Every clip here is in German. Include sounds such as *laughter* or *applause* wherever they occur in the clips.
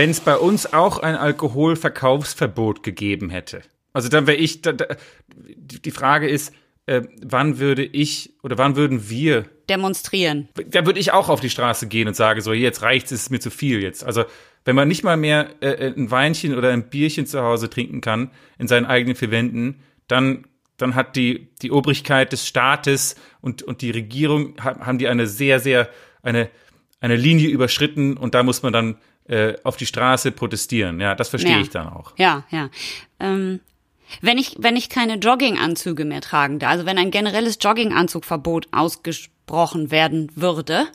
wenn es bei uns auch ein Alkoholverkaufsverbot gegeben hätte. Also dann wäre ich, da, da, die Frage ist, äh, wann würde ich oder wann würden wir demonstrieren? Da würde ich auch auf die Straße gehen und sage so, jetzt reicht's, es ist mir zu viel jetzt. Also wenn man nicht mal mehr äh, ein Weinchen oder ein Bierchen zu Hause trinken kann in seinen eigenen vier Wänden, dann dann hat die die Obrigkeit des Staates und und die Regierung haben die eine sehr sehr eine eine Linie überschritten und da muss man dann äh, auf die Straße protestieren. Ja, das verstehe Ja. ich dann auch. Ja, ja. Ähm, wenn ich, wenn ich keine Jogginganzüge mehr tragen darf, also wenn ein generelles Jogginganzugverbot ausgesprochen werden würde,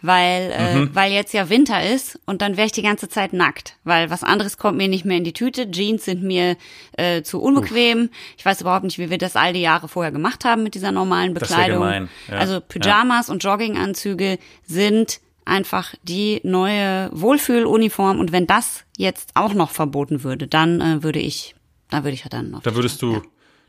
weil, äh, weil jetzt ja Winter ist und dann wäre ich die ganze Zeit nackt, weil was anderes kommt mir nicht mehr in die Tüte. Jeans sind mir äh, zu unbequem. Ich weiß überhaupt nicht, wie wir das all die Jahre vorher gemacht haben mit dieser normalen Das Bekleidung. gemein, ja. Also Pyjamas und Jogginganzüge sind einfach die neue Wohlfühluniform und wenn das jetzt auch noch verboten würde, dann äh, würde ich, da würde ich ja dann noch. Da würdest du,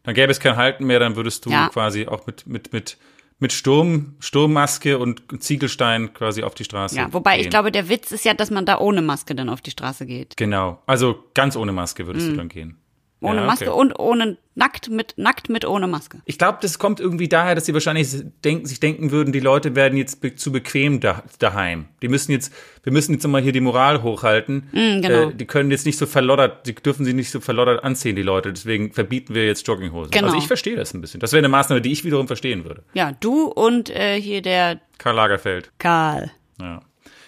dann gäbe es kein Halten mehr, dann würdest du Ja. quasi auch mit, mit, mit, mit Sturm, Sturmmaske und Ziegelstein quasi auf die Straße. Ja, wobei gehen. ich glaube, der Witz ist ja, dass man da ohne Maske dann auf die Straße geht. Genau. Also ganz ohne Maske würdest du dann gehen. Ohne Ja, Maske okay. und ohne nackt mit nackt mit ohne Maske. Ich glaube, das kommt irgendwie daher, dass sie wahrscheinlich denken, sich denken würden, die Leute werden jetzt be zu bequem da, daheim. Die müssen jetzt, wir müssen jetzt mal hier die Moral hochhalten. genau. Äh, die können jetzt nicht so verloddert, die dürfen sie nicht so verloddert anziehen, die Leute. Deswegen verbieten wir jetzt Jogginghosen. Genau. Also ich verstehe das ein bisschen. Das wäre eine Maßnahme, die ich wiederum verstehen würde. Ja, du und äh, hier der Karl Lagerfeld. Karl. Ja.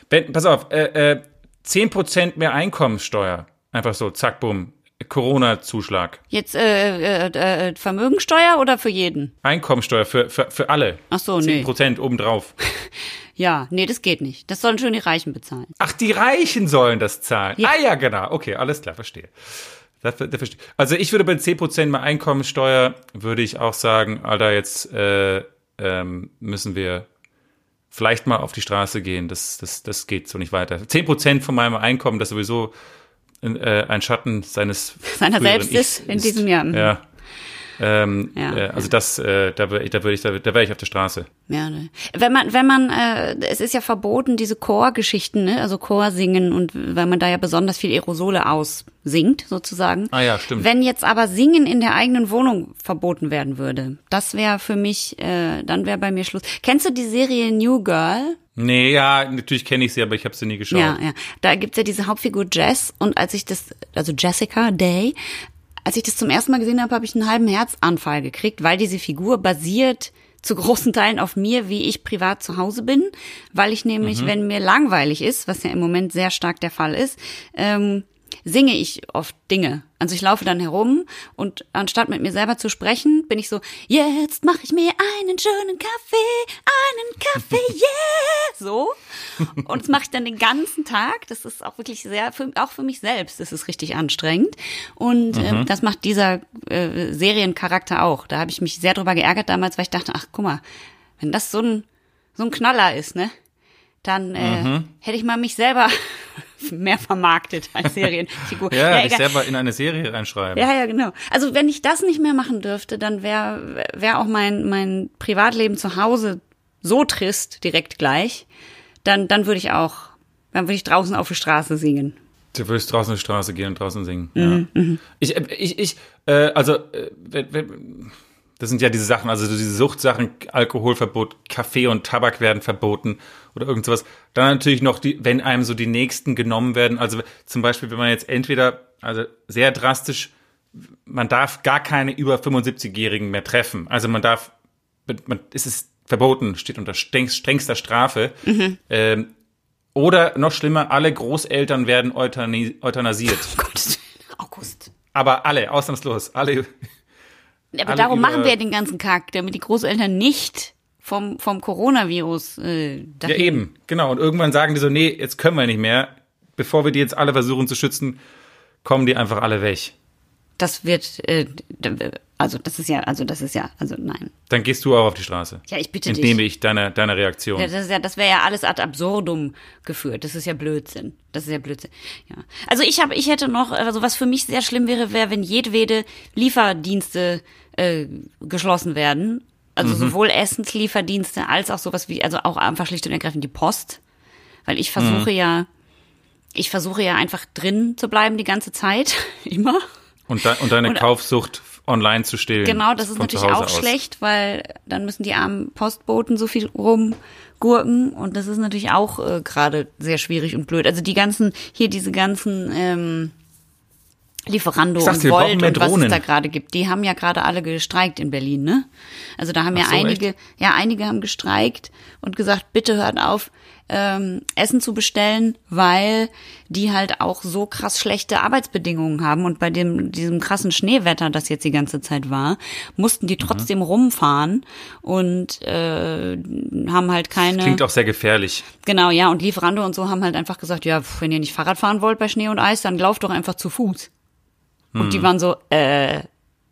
Ben, pass auf, äh, äh, 10% mehr Einkommenssteuer. Einfach so, zack, bumm. Corona-Zuschlag. Jetzt äh, äh, äh, Vermögensteuer oder für jeden? Einkommenssteuer für, für, für alle. Ach so, nee. 10% obendrauf. *laughs* Ja, nee, das geht nicht. Das sollen schon die Reichen bezahlen. Ach, die Reichen sollen das zahlen. Ja. Ah ja, genau. Okay, alles klar, verstehe. Das, das verstehe. Also ich würde bei 10% mehr Einkommenssteuer, würde ich auch sagen, Alter, jetzt äh, ähm, müssen wir vielleicht mal auf die Straße gehen. Das, das, das geht so nicht weiter. 10% von meinem Einkommen, das sowieso äh, ein Schatten seines Seiner selbst Ichs ist in diesem Jahr. Mhm. Ja. Ähm, Ja. äh, also das, äh, da würde ich, da würde ich, da, da wäre ich auf der Straße. Ja, ne. Wenn man, wenn man, äh, es ist ja verboten, diese Chorgeschichten, ne, also Chorsingen und weil man da ja besonders viel Aerosole aussingt, sozusagen. Ah ja, stimmt. Wenn jetzt aber Singen in der eigenen Wohnung verboten werden würde, das wäre für mich, äh, dann wäre bei mir Schluss. Kennst du die Serie New Girl? Nee, ja, natürlich kenne ich sie, aber ich habe sie nie geschaut. Ja, ja. Da gibt's ja diese Hauptfigur Jess und als ich das, also Jessica Day, als ich das zum ersten Mal gesehen habe, habe ich einen halben Herzanfall gekriegt, weil diese Figur basiert zu großen Teilen auf mir, wie ich privat zu Hause bin, weil ich nämlich, wenn mir langweilig ist, was ja im Moment sehr stark der Fall ist, ähm, singe ich oft Dinge. Also ich laufe dann herum und anstatt mit mir selber zu sprechen, bin ich so, jetzt mache ich mir einen schönen Kaffee, einen Kaffee, *laughs* yeah, so. Und das mache ich dann den ganzen Tag. Das ist auch wirklich sehr, für, auch für mich selbst, das ist richtig anstrengend. Und ähm, das macht dieser äh, Seriencharakter auch. Da habe ich mich sehr drüber geärgert damals, weil ich dachte, ach guck mal, wenn das so ein, so ein Knaller ist, ne? Dann äh, hätte ich mal mich selber mehr vermarktet als Serienfigur. *laughs* Ja, dich egal. selber in eine Serie reinschreiben. Ja, ja, genau. Also wenn ich das nicht mehr machen dürfte, dann wäre wär auch mein, mein Privatleben zu Hause so trist direkt gleich, dann, dann würde ich auch, dann würde ich draußen auf die Straße singen. Du würdest draußen auf die Straße gehen und draußen singen. Mhm, Ja. Ich, äh, ich, ich, äh, also, äh, wenn- wenn- das sind ja diese Sachen, also diese Suchtsachen, Alkoholverbot, Kaffee und Tabak werden verboten oder irgend sowas. Dann natürlich noch die, wenn einem so die nächsten genommen werden, also zum Beispiel, wenn man jetzt entweder, also sehr drastisch, man darf gar keine über 75-Jährigen mehr treffen. Also man darf, man, es ist verboten, steht unter streng, strengster Strafe. Ähm, oder noch schlimmer, alle Großeltern werden euthanasiert. Gott, *laughs* August. Aber alle, ausnahmslos, alle. Aber Alle darum machen wir ja den ganzen Kack, damit die Großeltern nicht vom, vom Coronavirus äh, Ja, dahin- eben, genau. Und irgendwann sagen die so, nee, jetzt können wir nicht mehr. Bevor wir die jetzt alle versuchen zu schützen, kommen die einfach alle weg. Das wird, äh, also das ist ja, also das ist ja, also nein. Dann gehst du auch auf die Straße. Ja, ich bitte Entnehme dich. ich deiner, deiner Reaktion. Ja, das ist ja, das wäre ja alles ad absurdum geführt. Das ist ja Blödsinn. Das ist ja Blödsinn. Ja. Also ich habe, ich hätte noch, also was für mich sehr schlimm wäre, wäre, wenn jedwede Lieferdienste äh, geschlossen werden. Also sowohl Essenslieferdienste als auch sowas wie, also auch einfach schlicht und ergreifend die Post. Weil ich versuche ja ich versuche ja einfach drin zu bleiben die ganze Zeit, *laughs* immer. Und, de und deine Und- Kaufsucht online zu stillen. Genau, das ist natürlich auch aus. schlecht, weil dann müssen die armen Postboten so viel rumgurken und das ist natürlich auch äh, gerade sehr schwierig und blöd. Also die ganzen, hier diese ganzen ähm, Lieferando sag's und Volt und was es da gerade gibt, die haben ja gerade alle gestreikt in Berlin, ne? Also da haben ja Ach so, einige, ja einige haben gestreikt und gesagt, bitte hört auf, ähm, Essen zu bestellen, weil die halt auch so krass schlechte Arbeitsbedingungen haben und bei dem diesem krassen Schneewetter, das jetzt die ganze Zeit war, mussten Mhm. die trotzdem rumfahren und äh, haben halt keine Klingt auch sehr gefährlich. genau ja und Lieferando und so haben halt einfach gesagt, ja wenn ihr nicht Fahrrad fahren wollt bei Schnee und Eis, dann lauft doch einfach zu Fuß. Und Mhm. die waren so äh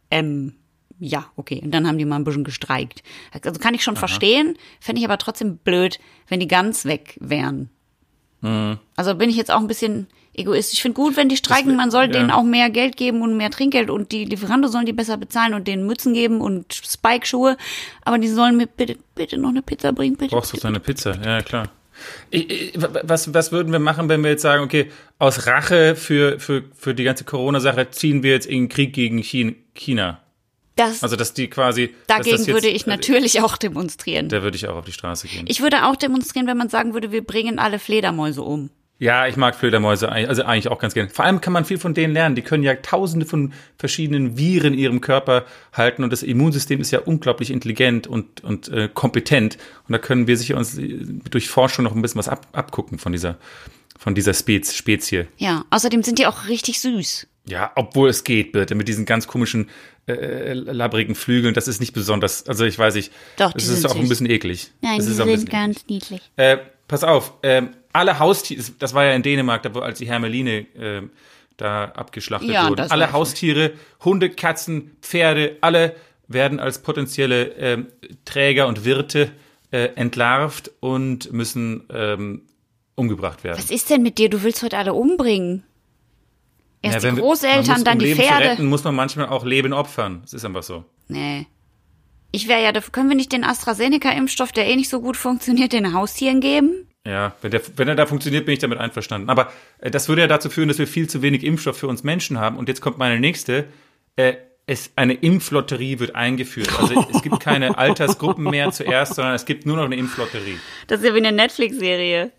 ähm ja, okay. Und dann haben die mal ein bisschen gestreikt. Also kann ich schon verstehen, fände ich aber trotzdem blöd, wenn die ganz weg wären. Mhm. Also bin ich jetzt auch ein bisschen egoistisch. Ich finde gut, wenn die streiken, man soll ja. denen auch mehr Geld geben und mehr Trinkgeld und die Lieferando sollen die besser bezahlen und denen Mützen geben und Spike-Schuhe. Aber die sollen mir bitte, bitte noch eine Pizza bringen, bitte. Brauchst du deine Pizza? Ja, klar. Ich, ich, was, was würden wir machen, wenn wir jetzt sagen, okay, aus Rache für, für, für die ganze Corona-Sache ziehen wir jetzt in den Krieg gegen Chin- China? Das, Also, dass die quasi. dagegen jetzt, würde ich natürlich auch demonstrieren. Da würde ich auch auf die Straße gehen. Ich würde auch demonstrieren, wenn man sagen würde, wir bringen alle Fledermäuse um. Ja, ich mag Fledermäuse, eigentlich- also eigentlich auch ganz gerne. Vor allem kann man viel von denen lernen. Die können ja tausende von verschiedenen Viren in ihrem Körper halten und das Immunsystem ist ja unglaublich intelligent und, und äh, kompetent. Und da können wir sicher uns äh, durch Forschung noch ein bisschen was ab, abgucken von dieser, von dieser Spez, Spezie. Ja, außerdem sind die auch richtig süß. Ja, obwohl es geht, bitte, mit diesen ganz komischen, äh, labbrigen Flügeln, das ist nicht besonders, also ich weiß nicht, Doch, das ist auch ein süß. bisschen eklig. Nein, das die ein sind bisschen eklig. ganz niedlich. Äh, pass auf, ähm, alle Haustiere, das war ja in Dänemark, da, als die Hermeline äh, da abgeschlachtet Ja, wurden. das Alle. Haustiere, Hunde, Katzen, Pferde, alle werden als potenzielle ähm, Träger und Wirte äh, entlarvt und müssen ähm, umgebracht werden. Was ist denn mit dir? Du willst heute alle umbringen. Erst Ja, die wir- Großeltern, muss, dann um die Leben Zu Pferde. retten, muss man manchmal auch Leben opfern. Das ist einfach so. Nee. Ich wäre ja, dafür können wir nicht den AstraZeneca-Impfstoff, der eh nicht so gut funktioniert, den Haustieren geben? Ja, wenn, der, wenn er da funktioniert, bin ich damit einverstanden. Aber äh, das würde ja dazu führen, dass wir viel zu wenig Impfstoff für uns Menschen haben. Und jetzt kommt meine nächste. Äh, es, eine Impflotterie wird eingeführt. Also es gibt keine *laughs* Altersgruppen mehr zuerst, sondern es gibt nur noch eine Impflotterie. Das ist ja wie eine Netflix-Serie.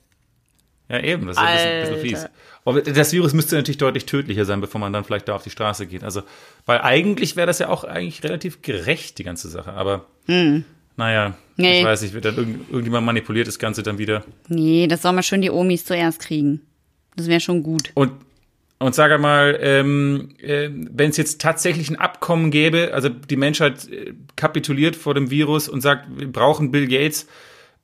Ja, eben, das ist ein bisschen, bisschen fies. Aber das Virus müsste natürlich deutlich tödlicher sein, bevor man dann vielleicht da auf die Straße geht. Also, weil eigentlich wäre das ja auch eigentlich relativ gerecht, die ganze Sache. Aber naja. Nee. ich weiß nicht, wird dann irgend, irgendjemand manipuliert das Ganze dann wieder. Nee, das soll mal schön die Omis zuerst kriegen. Das wäre schon gut. Und, und sage mal, ähm, äh, wenn es jetzt tatsächlich ein Abkommen gäbe, also die Menschheit äh, kapituliert vor dem Virus und sagt, wir brauchen Bill Gates,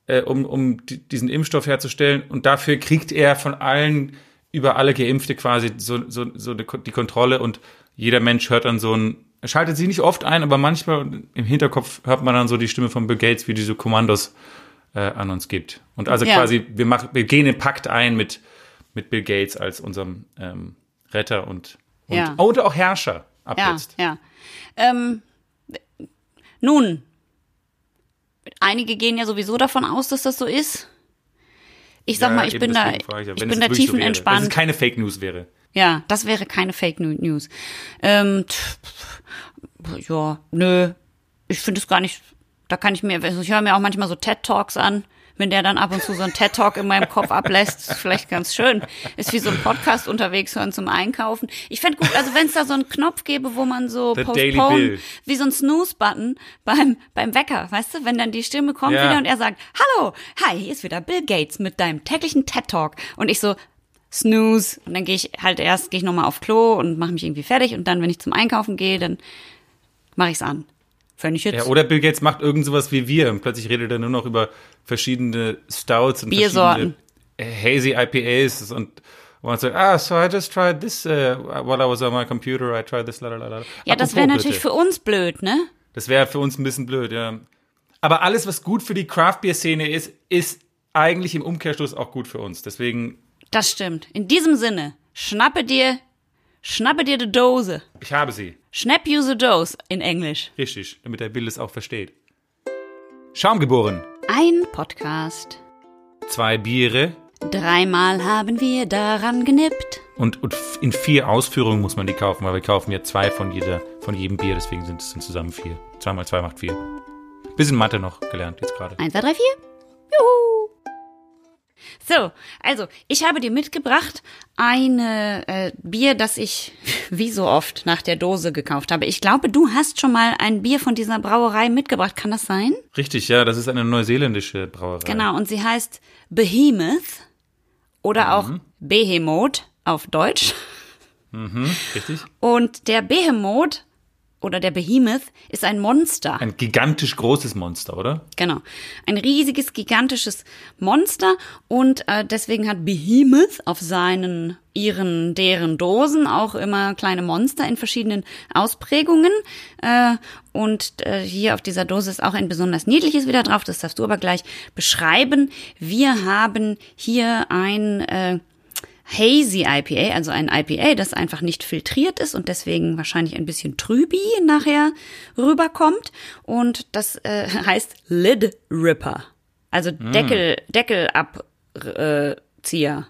äh, um, um die, diesen Impfstoff herzustellen und dafür kriegt er von allen über alle Geimpfte quasi so, so, so die Kontrolle und jeder Mensch hört dann so ein, schaltet sich nicht oft ein, aber manchmal im Hinterkopf hört man dann so die Stimme von Bill Gates, wie diese Kommandos äh, an uns gibt. Und also Ja. quasi, wir, machen, wir gehen den Pakt ein mit, mit Bill Gates als unserem ähm, Retter und, und, Ja. und auch Herrscher ab Ja, jetzt. ja. Ähm, nun, einige gehen ja sowieso davon aus, dass das so ist. Ich sag Ja, mal, ich bin da, ich, bin da wirklich so wäre. tiefenentspannt. Wenn es keine Fake News wäre. Ja, das wäre keine Fake News. Ähm, tf, pf, ja, nö. Ich finde es gar nicht. Da kann ich mir, also ich höre mir auch manchmal so TED Talks an. Wenn der dann ab und zu so einen TED Talk in meinem Kopf ablässt, ist vielleicht ganz schön. Ist wie so ein Podcast unterwegs hören zum Einkaufen. Ich fände gut, also wenn es da so einen Knopf gäbe, wo man so The postpone, wie so ein Snooze-Button beim, beim Wecker, weißt du, wenn dann die Stimme kommt Ja. wieder und er sagt, hallo, hi, hier ist wieder Bill Gates mit deinem täglichen TED Talk. Und ich so, Snooze. Und dann gehe ich halt erst, gehe ich nochmal auf Klo und mache mich irgendwie fertig. Und dann, wenn ich zum Einkaufen gehe, dann mache ich's an. Wenn ich jetzt Ja, oder Bill Gates macht irgend sowas wie wir und plötzlich redet er nur noch über verschiedene Stouts und Biersorten. verschiedene hazy IPAs und und man sagt, ah, so I just tried this uh, while I was on my computer, I tried this, la la la ja, das wäre natürlich für uns blöd, ne? Das wäre für uns ein bisschen blöd, ja. Aber alles, was gut für die Craft-Bier-Szene ist, ist eigentlich im Umkehrschluss auch gut für uns. Deswegen, Das stimmt. In diesem Sinne, schnappe dir, schnappe dir die Dose. ich habe sie. Schnapp you the dose in Englisch. Richtig, damit der Bill es auch versteht. Schaumgeboren. Ein Podcast. Zwei Biere, Dreimal haben wir daran genippt. Und, und in vier Ausführungen muss man die kaufen, weil wir kaufen ja zwei von, jeder, von jedem Bier, deswegen sind es dann zusammen vier. Zwei mal zwei macht vier. Bisschen Mathe noch gelernt jetzt gerade. Eins, zwei, drei, vier. Juhu. So, also ich habe dir mitgebracht eine äh, Bier, das ich *laughs* wie so oft nach der Dose gekauft habe. Ich glaube, du hast schon mal ein Bier von dieser Brauerei mitgebracht. Kann das sein? Richtig, ja, das ist eine neuseeländische Brauerei. Genau, und sie heißt Behemoth oder auch Behemoth auf Deutsch. Mhm, richtig. Und der Behemoth oder der Behemoth ist ein Monster. Ein gigantisch großes Monster, oder? Genau. Ein riesiges, gigantisches Monster und äh, deswegen hat Behemoth auf seinen, ihren, deren Dosen auch immer kleine Monster in verschiedenen Ausprägungen. Äh, und äh, hier auf dieser Dose ist auch ein besonders niedliches wieder drauf, das darfst du aber gleich beschreiben. Wir haben hier ein äh, Hazy IPA, also ein IPA, das einfach nicht filtriert ist und deswegen wahrscheinlich ein bisschen trübi nachher rüberkommt. Und das äh, *laughs* heißt Lid Ripper. Also Deckel, Deckelabzieher.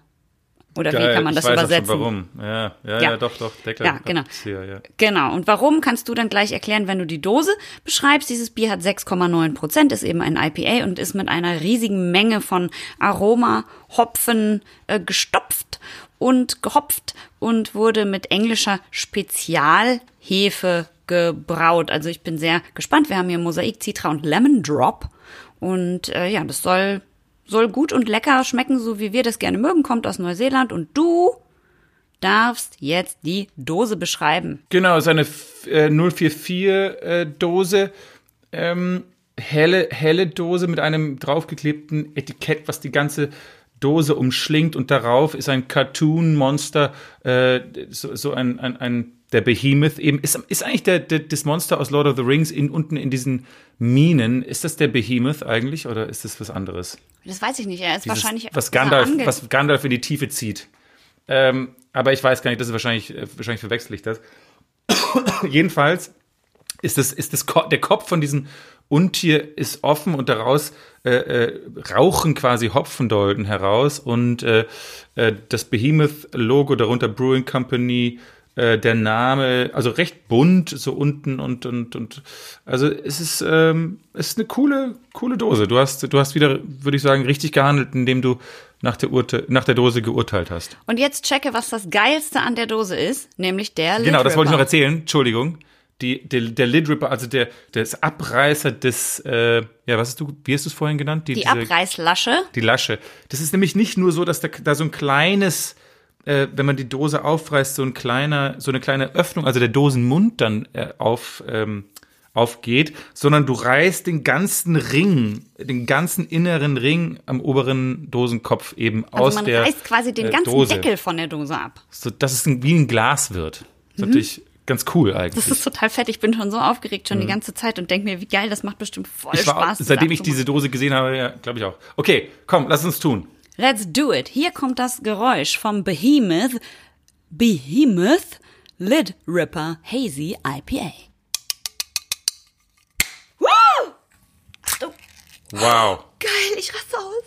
Oder wie Geil, kann man das ich weiß auch übersetzen? Schon warum. Ja, ja, ja, Ja. doch, doch, Deckel. Ja, genau. Abzieher, ja. Genau. Und warum kannst du dann gleich erklären, wenn du die Dose beschreibst? Dieses Bier hat 6,9 Prozent, ist eben ein IPA und ist mit einer riesigen Menge von Aroma, Hopfen äh, gestopft und gehopft und wurde mit englischer Spezialhefe gebraut. Also ich bin sehr gespannt. Wir haben hier Mosaik, Citra und Lemon Drop. Und äh, ja, das soll, soll gut und lecker schmecken, so wie wir das gerne mögen. Kommt aus Neuseeland. Und du darfst jetzt die Dose beschreiben. Genau, es ist eine äh, 044-Dose. ähm, helle, helle Dose mit einem draufgeklebten Etikett, was die ganze Dose umschlingt und darauf ist ein Cartoon-Monster, äh, so, so ein, ein, ein der Behemoth eben. Ist, ist eigentlich der, der, das Monster aus Lord of the Rings in, unten in diesen Minen, ist das der Behemoth eigentlich oder ist das was anderes? Das weiß ich nicht. Er ist Dieses, wahrscheinlich was Gandalf, was Gandalf in die Tiefe zieht. Ähm, aber ich weiß gar nicht, das ist wahrscheinlich, äh, wahrscheinlich verwechsel ich das. *coughs* Jedenfalls ist das, ist das Ko der Kopf von diesem Untier ist offen und daraus äh, äh, rauchen quasi Hopfendolden heraus und äh, äh, das Behemoth-Logo darunter Brewing Company, äh, der Name, also recht bunt so unten und und und also es ist ähm, es ist eine coole coole Dose. Du hast du hast wieder würde ich sagen richtig gehandelt, indem du nach der Urte nach der Dose geurteilt hast. Und jetzt checke, was das Geilste an der Dose ist, nämlich der Lid Genau, das wollte ich noch erzählen. Entschuldigung. Die, der, der Lid Ripper, also der, der Abreißer des, äh, ja, was hast du, wie hast du es vorhin genannt? Die diese- Abreißlasche. Die Lasche. Das ist nämlich nicht nur so, dass da, da so ein kleines, äh, wenn man die Dose aufreißt, so ein kleiner, so eine kleine Öffnung, also der Dosenmund dann äh, auf, ähm, aufgeht, sondern du reißt den ganzen Ring, den ganzen inneren Ring am oberen Dosenkopf eben Also aus man der reißt quasi den äh, ganzen Dose, Deckel von der Dose ab. so dass es ein, wie ein Glas wird. Das ist natürlich ganz cool eigentlich. Mhm. Das ist total fett. Ich bin schon so aufgeregt schon die ganze Zeit und denke mir, wie geil, das macht bestimmt voll Mhm. Ich war, Spaß. seitdem ich diese Dose gesehen habe, ja, glaube ich auch. Okay, komm, lass uns tun. Let's do it. Hier kommt das Geräusch vom Behemoth, Behemoth Lid Ripper Hazy IPA. Woo! Achtung. Wow. Geil, ich raste aus.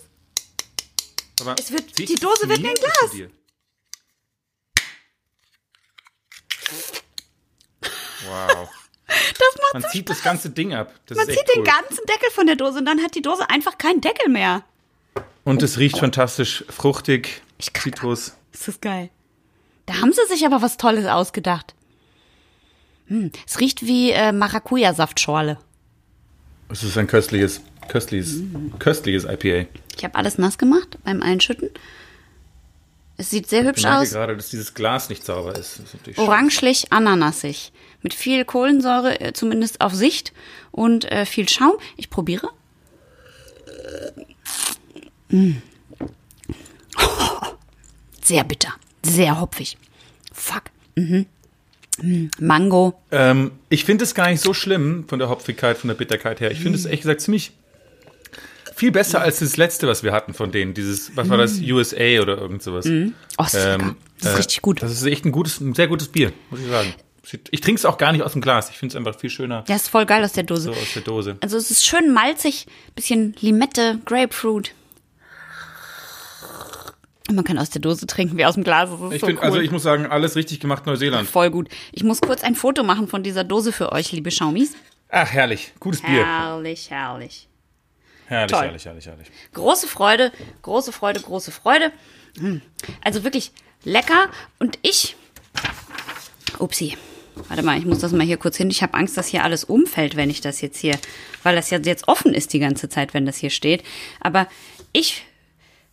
Aber Es wird- die Dose wird mir ein Glas. Wow. Das macht Man so zieht das ganze Ding ab. Das Man ist zieht echt den cool. ganzen Deckel von der Dose und dann hat die Dose einfach keinen Deckel mehr. Und es riecht fantastisch fruchtig. Ich Zitrus. Das ist geil. Da haben sie sich aber was Tolles ausgedacht. Hm, es riecht wie äh, Maracuja-Saftschorle. Es ist ein köstliches, köstliches, köstliches IPA. Ich habe alles nass gemacht beim Einschütten. Es sieht sehr Ich hübsch merke aus. gerade, dass dieses Glas nicht sauber ist. Ist Orangelich, ananasig. Mit viel Kohlensäure, äh, zumindest auf Sicht. Und äh, viel Schaum. Ich probiere. Mm. Sehr bitter. Sehr hopfig. Fuck. Mhm. Mm, Mango. Ähm, ich finde es gar nicht so schlimm von der Hopfigkeit, von der Bitterkeit her. Ich finde es ehrlich gesagt ziemlich viel besser als das letzte, was wir hatten von denen. Dieses, was war das, USA oder irgend sowas. Oh, das ist lecker. Das ist äh, richtig gut. Das ist echt ein gutes, ein sehr gutes Bier, muss ich sagen. Ich trinke es auch gar nicht aus dem Glas. Ich finde es einfach viel schöner Ja, ist voll geil aus der Dose. so aus der Dose. Also es ist schön malzig, bisschen Limette, Grapefruit. Man kann aus der Dose trinken wie aus dem Glas. Ich so finde, cool. also ich muss sagen, alles richtig gemacht, Neuseeland. Voll gut. Ich muss kurz ein Foto machen von dieser Dose für euch, liebe Schaumis. Ach, herrlich. Gutes Bier. Herrlich, herrlich. Herrlich, Toll. herrlich, herrlich, herrlich. Große Freude, große Freude, große Freude. Hm. Also wirklich lecker. Und ich. Upsi. Warte mal, ich muss das mal hier kurz hin. Ich habe Angst, dass hier alles umfällt, wenn ich das jetzt hier, weil das ja jetzt offen ist die ganze Zeit, wenn das hier steht. Aber ich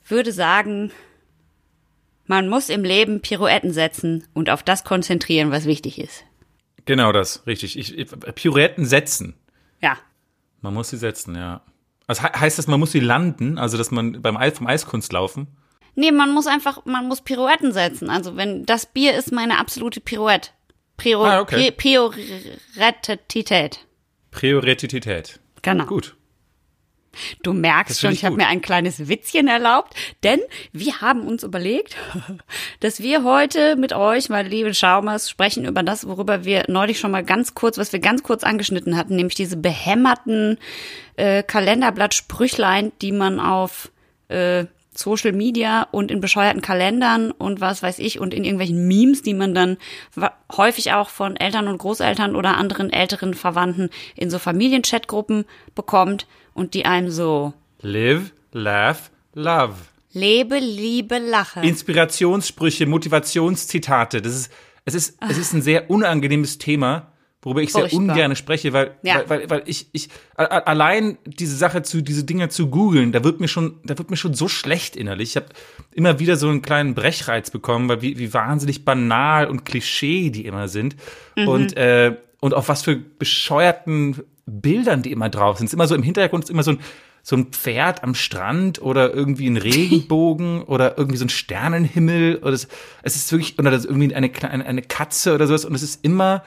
würde sagen, man muss im Leben Pirouetten setzen und auf das konzentrieren, was wichtig ist. Genau das, richtig. Ich, ich, Pirouetten setzen. Ja. Man muss sie setzen, ja. Also he- heißt das, man muss sie landen, also dass man beim Eis, vom Eiskunst laufen? Nee, man muss einfach, man muss Pirouetten setzen. Also wenn das Bier ist meine absolute Pirouette. Prio, Ah, okay. Pri- Priorität. Priorität. Genau. Gut. Du merkst schon, ich ich habe mir ein kleines Witzchen erlaubt, denn wir haben uns überlegt, *laughs* dass wir heute mit euch, meine lieben Schaumers, sprechen über das, worüber wir neulich schon mal ganz kurz, was wir ganz kurz angeschnitten hatten, nämlich diese behämmerten äh, Kalenderblatt-Sprüchlein, die man auf äh, Social Media und in bescheuerten Kalendern und was weiß ich und in irgendwelchen Memes, die man dann häufig auch von Eltern und Großeltern oder anderen älteren Verwandten in so Familienchatgruppen bekommt und die einem so Live, laugh, love. lebe, liebe, lache. Inspirationssprüche, Motivationszitate. Das ist, es ist, es ist ein sehr unangenehmes Thema, worüber ich sehr Furchtbar. ungern spreche, weil, Ja. weil, weil, weil ich, ich, allein diese Sache zu, diese Dinge zu googeln, da wird mir schon, da wird mir schon so schlecht innerlich. Ich habe immer wieder so einen kleinen Brechreiz bekommen, weil wie, wie wahnsinnig banal und Klischee die immer sind. Und, äh, und auf was für bescheuerten Bildern die immer drauf sind. Es ist immer so im Hintergrund ist immer so ein, so ein Pferd am Strand oder irgendwie ein Regenbogen *laughs* oder irgendwie so ein Sternenhimmel oder es, es ist wirklich oder das ist irgendwie eine kleine eine Katze oder sowas und es ist immer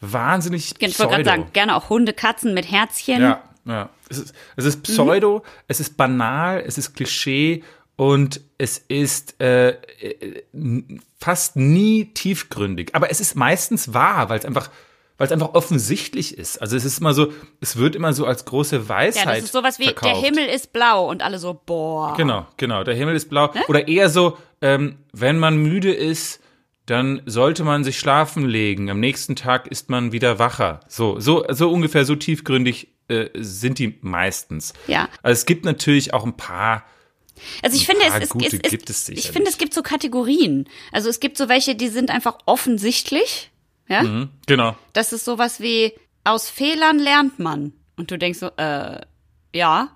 wahnsinnig ich wollte gerade sagen, gerne auch Hunde, Katzen mit Herzchen. Ja, ja. Es ist, es ist Pseudo, es ist banal, es ist Klischee und es ist äh, äh, fast nie tiefgründig. Aber es ist meistens wahr, weil es einfach, weil es einfach offensichtlich ist. Also es ist immer so, es wird immer so als große Weisheit. Ja, das ist sowas wie, verkauft. der Himmel ist blau und alle so, boah. Genau, genau. Der Himmel ist blau. Oder eher so, ähm, wenn man müde ist, dann sollte man sich schlafen legen. Am nächsten Tag ist man wieder wacher. So, so, so ungefähr so tiefgründig äh, sind die meistens. Ja. Also es gibt natürlich auch ein paar. Also ich finde, es, es, es, es, gibt es ich finde, es gibt so Kategorien. Also es gibt so welche, die sind einfach offensichtlich. Ja. Hm, genau. Das ist sowas wie, aus Fehlern lernt man. Und du denkst so, äh, ja.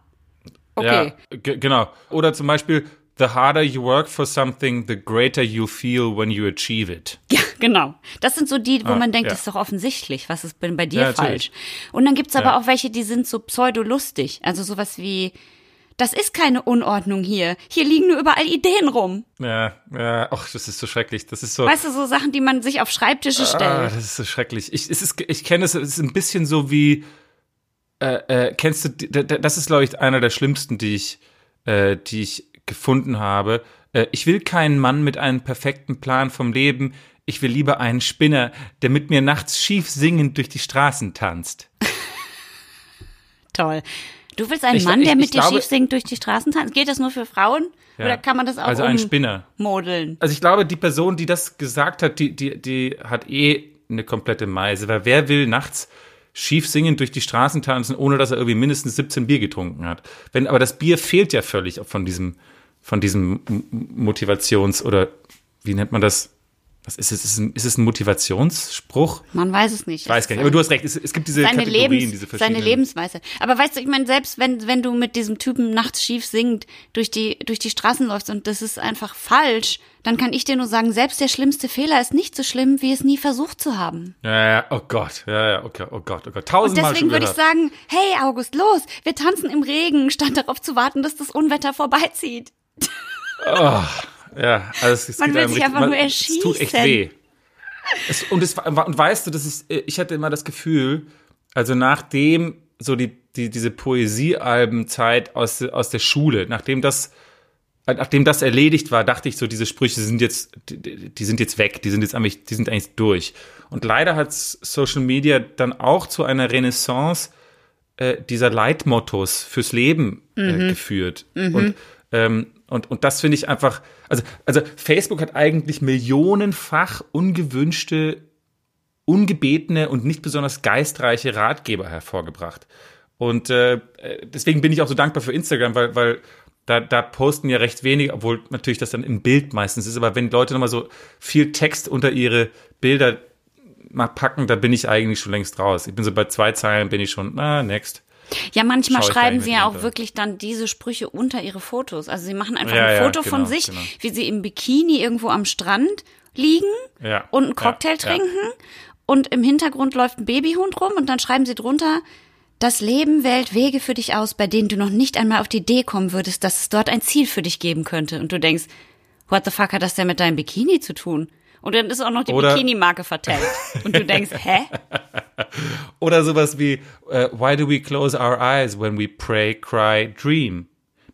Okay. Ja, genau. Oder zum Beispiel, the harder you work for something, the greater you feel when you achieve it. *laughs* Ja, genau. Das sind so die, wo Ah, man denkt, ja. das ist doch offensichtlich, was ist denn bei dir Ja, natürlich. falsch? Und dann gibt's aber auch welche, die sind so pseudo-lustig. Also sowas wie, das ist keine Unordnung hier. Hier liegen nur überall Ideen rum. Ja, ja, ach, das ist so schrecklich. Das ist so. Weißt du, so Sachen, die man sich auf Schreibtische Ah, stellt. das ist so schrecklich. Ich, es ist, ich kenne es, es ist ein bisschen so wie, äh, äh, kennst du, das ist, glaube ich, einer der schlimmsten, die ich, äh, die ich gefunden habe. Äh, ich will keinen Mann mit einem perfekten Plan vom Leben. Ich will lieber einen Spinner, der mit mir nachts schief singend durch die Straßen tanzt. *laughs* Toll. Du willst einen Ich- Mann, der ich- mit dir glaube- schief singt durch die Straßen tanzt? Geht das nur für Frauen? Ja. Oder kann man das auch Also ein Spinner. ummodeln? Also ich glaube, die Person, die das gesagt hat, die, die, die hat eh eine komplette Meise, weil wer will nachts schief singend durch die Straßen tanzen, ohne dass er irgendwie mindestens 17 Bier getrunken hat. Wenn, aber das Bier fehlt ja völlig von diesem, von diesem Motivations- oder wie nennt man das? Was ist es? Ist es ein, ist es ein Motivationsspruch? Man weiß es nicht. Ich weiß gar nicht. Aber du hast recht, es, es gibt diese seine, Kategorien, Lebens, diese seine verschiedenen. Lebensweise. Aber weißt du, ich meine, selbst wenn, wenn du mit diesem Typen nachts schief singend durch die, durch die Straßen läufst und das ist einfach falsch, dann kann ich dir nur sagen, selbst der schlimmste Fehler ist nicht so schlimm, wie es nie versucht zu haben. ja, ja, oh Gott, ja, ja, okay, oh Gott, oh Gott, Und tausendmal deswegen schon würde ich sagen, hey August, los, wir tanzen im Regen, *laughs* statt darauf zu warten, dass das Unwetter vorbeizieht. Ja, also es, es Man will sich einfach nur Es tut echt erschießen. weh. Es, und, es, und weißt du, das ist, ich hatte immer das Gefühl, also nachdem so die, die, diese Poesiealbenzeit aus, der- aus der Schule, nachdem das, nachdem das erledigt war, dachte ich so, diese Sprüche sind jetzt, die, die sind jetzt weg, die sind jetzt eigentlich, die sind eigentlich durch. Und leider hat Social Media dann auch zu einer Renaissance äh, dieser Leitmottos fürs Leben äh, geführt. Und, ähm, Und, und das finde ich einfach, also, also Facebook hat eigentlich millionenfach ungewünschte, ungebetene und nicht besonders geistreiche Ratgeber hervorgebracht. Und äh, deswegen bin ich auch so dankbar für Instagram, weil, weil da, da posten ja recht wenig, obwohl natürlich das dann im Bild meistens ist. Aber wenn Leute nochmal so viel Text unter ihre Bilder mal packen, da bin ich eigentlich schon längst raus. Ich bin so bei zwei Zeilen, bin ich schon, na, next. Ja, manchmal schreiben sie ja auch wirklich dann diese Sprüche unter ihre Fotos. Also sie machen einfach Ja, ein ja, Foto genau, von sich, genau. wie sie im Bikini irgendwo am Strand liegen Ja, und einen Cocktail ja, ja. trinken und im Hintergrund läuft ein Babyhund rum und dann schreiben sie drunter, das Leben wählt Wege für dich aus, bei denen du noch nicht einmal auf die Idee kommen würdest, dass es dort ein Ziel für dich geben könnte. Und du denkst, what the fuck hat das denn mit deinem Bikini zu tun? Und dann ist auch noch die Bikini-Marke vertellt. Und du denkst, hä? *laughs* Oder sowas wie, äh, why do we close our eyes when we pray, cry, dream?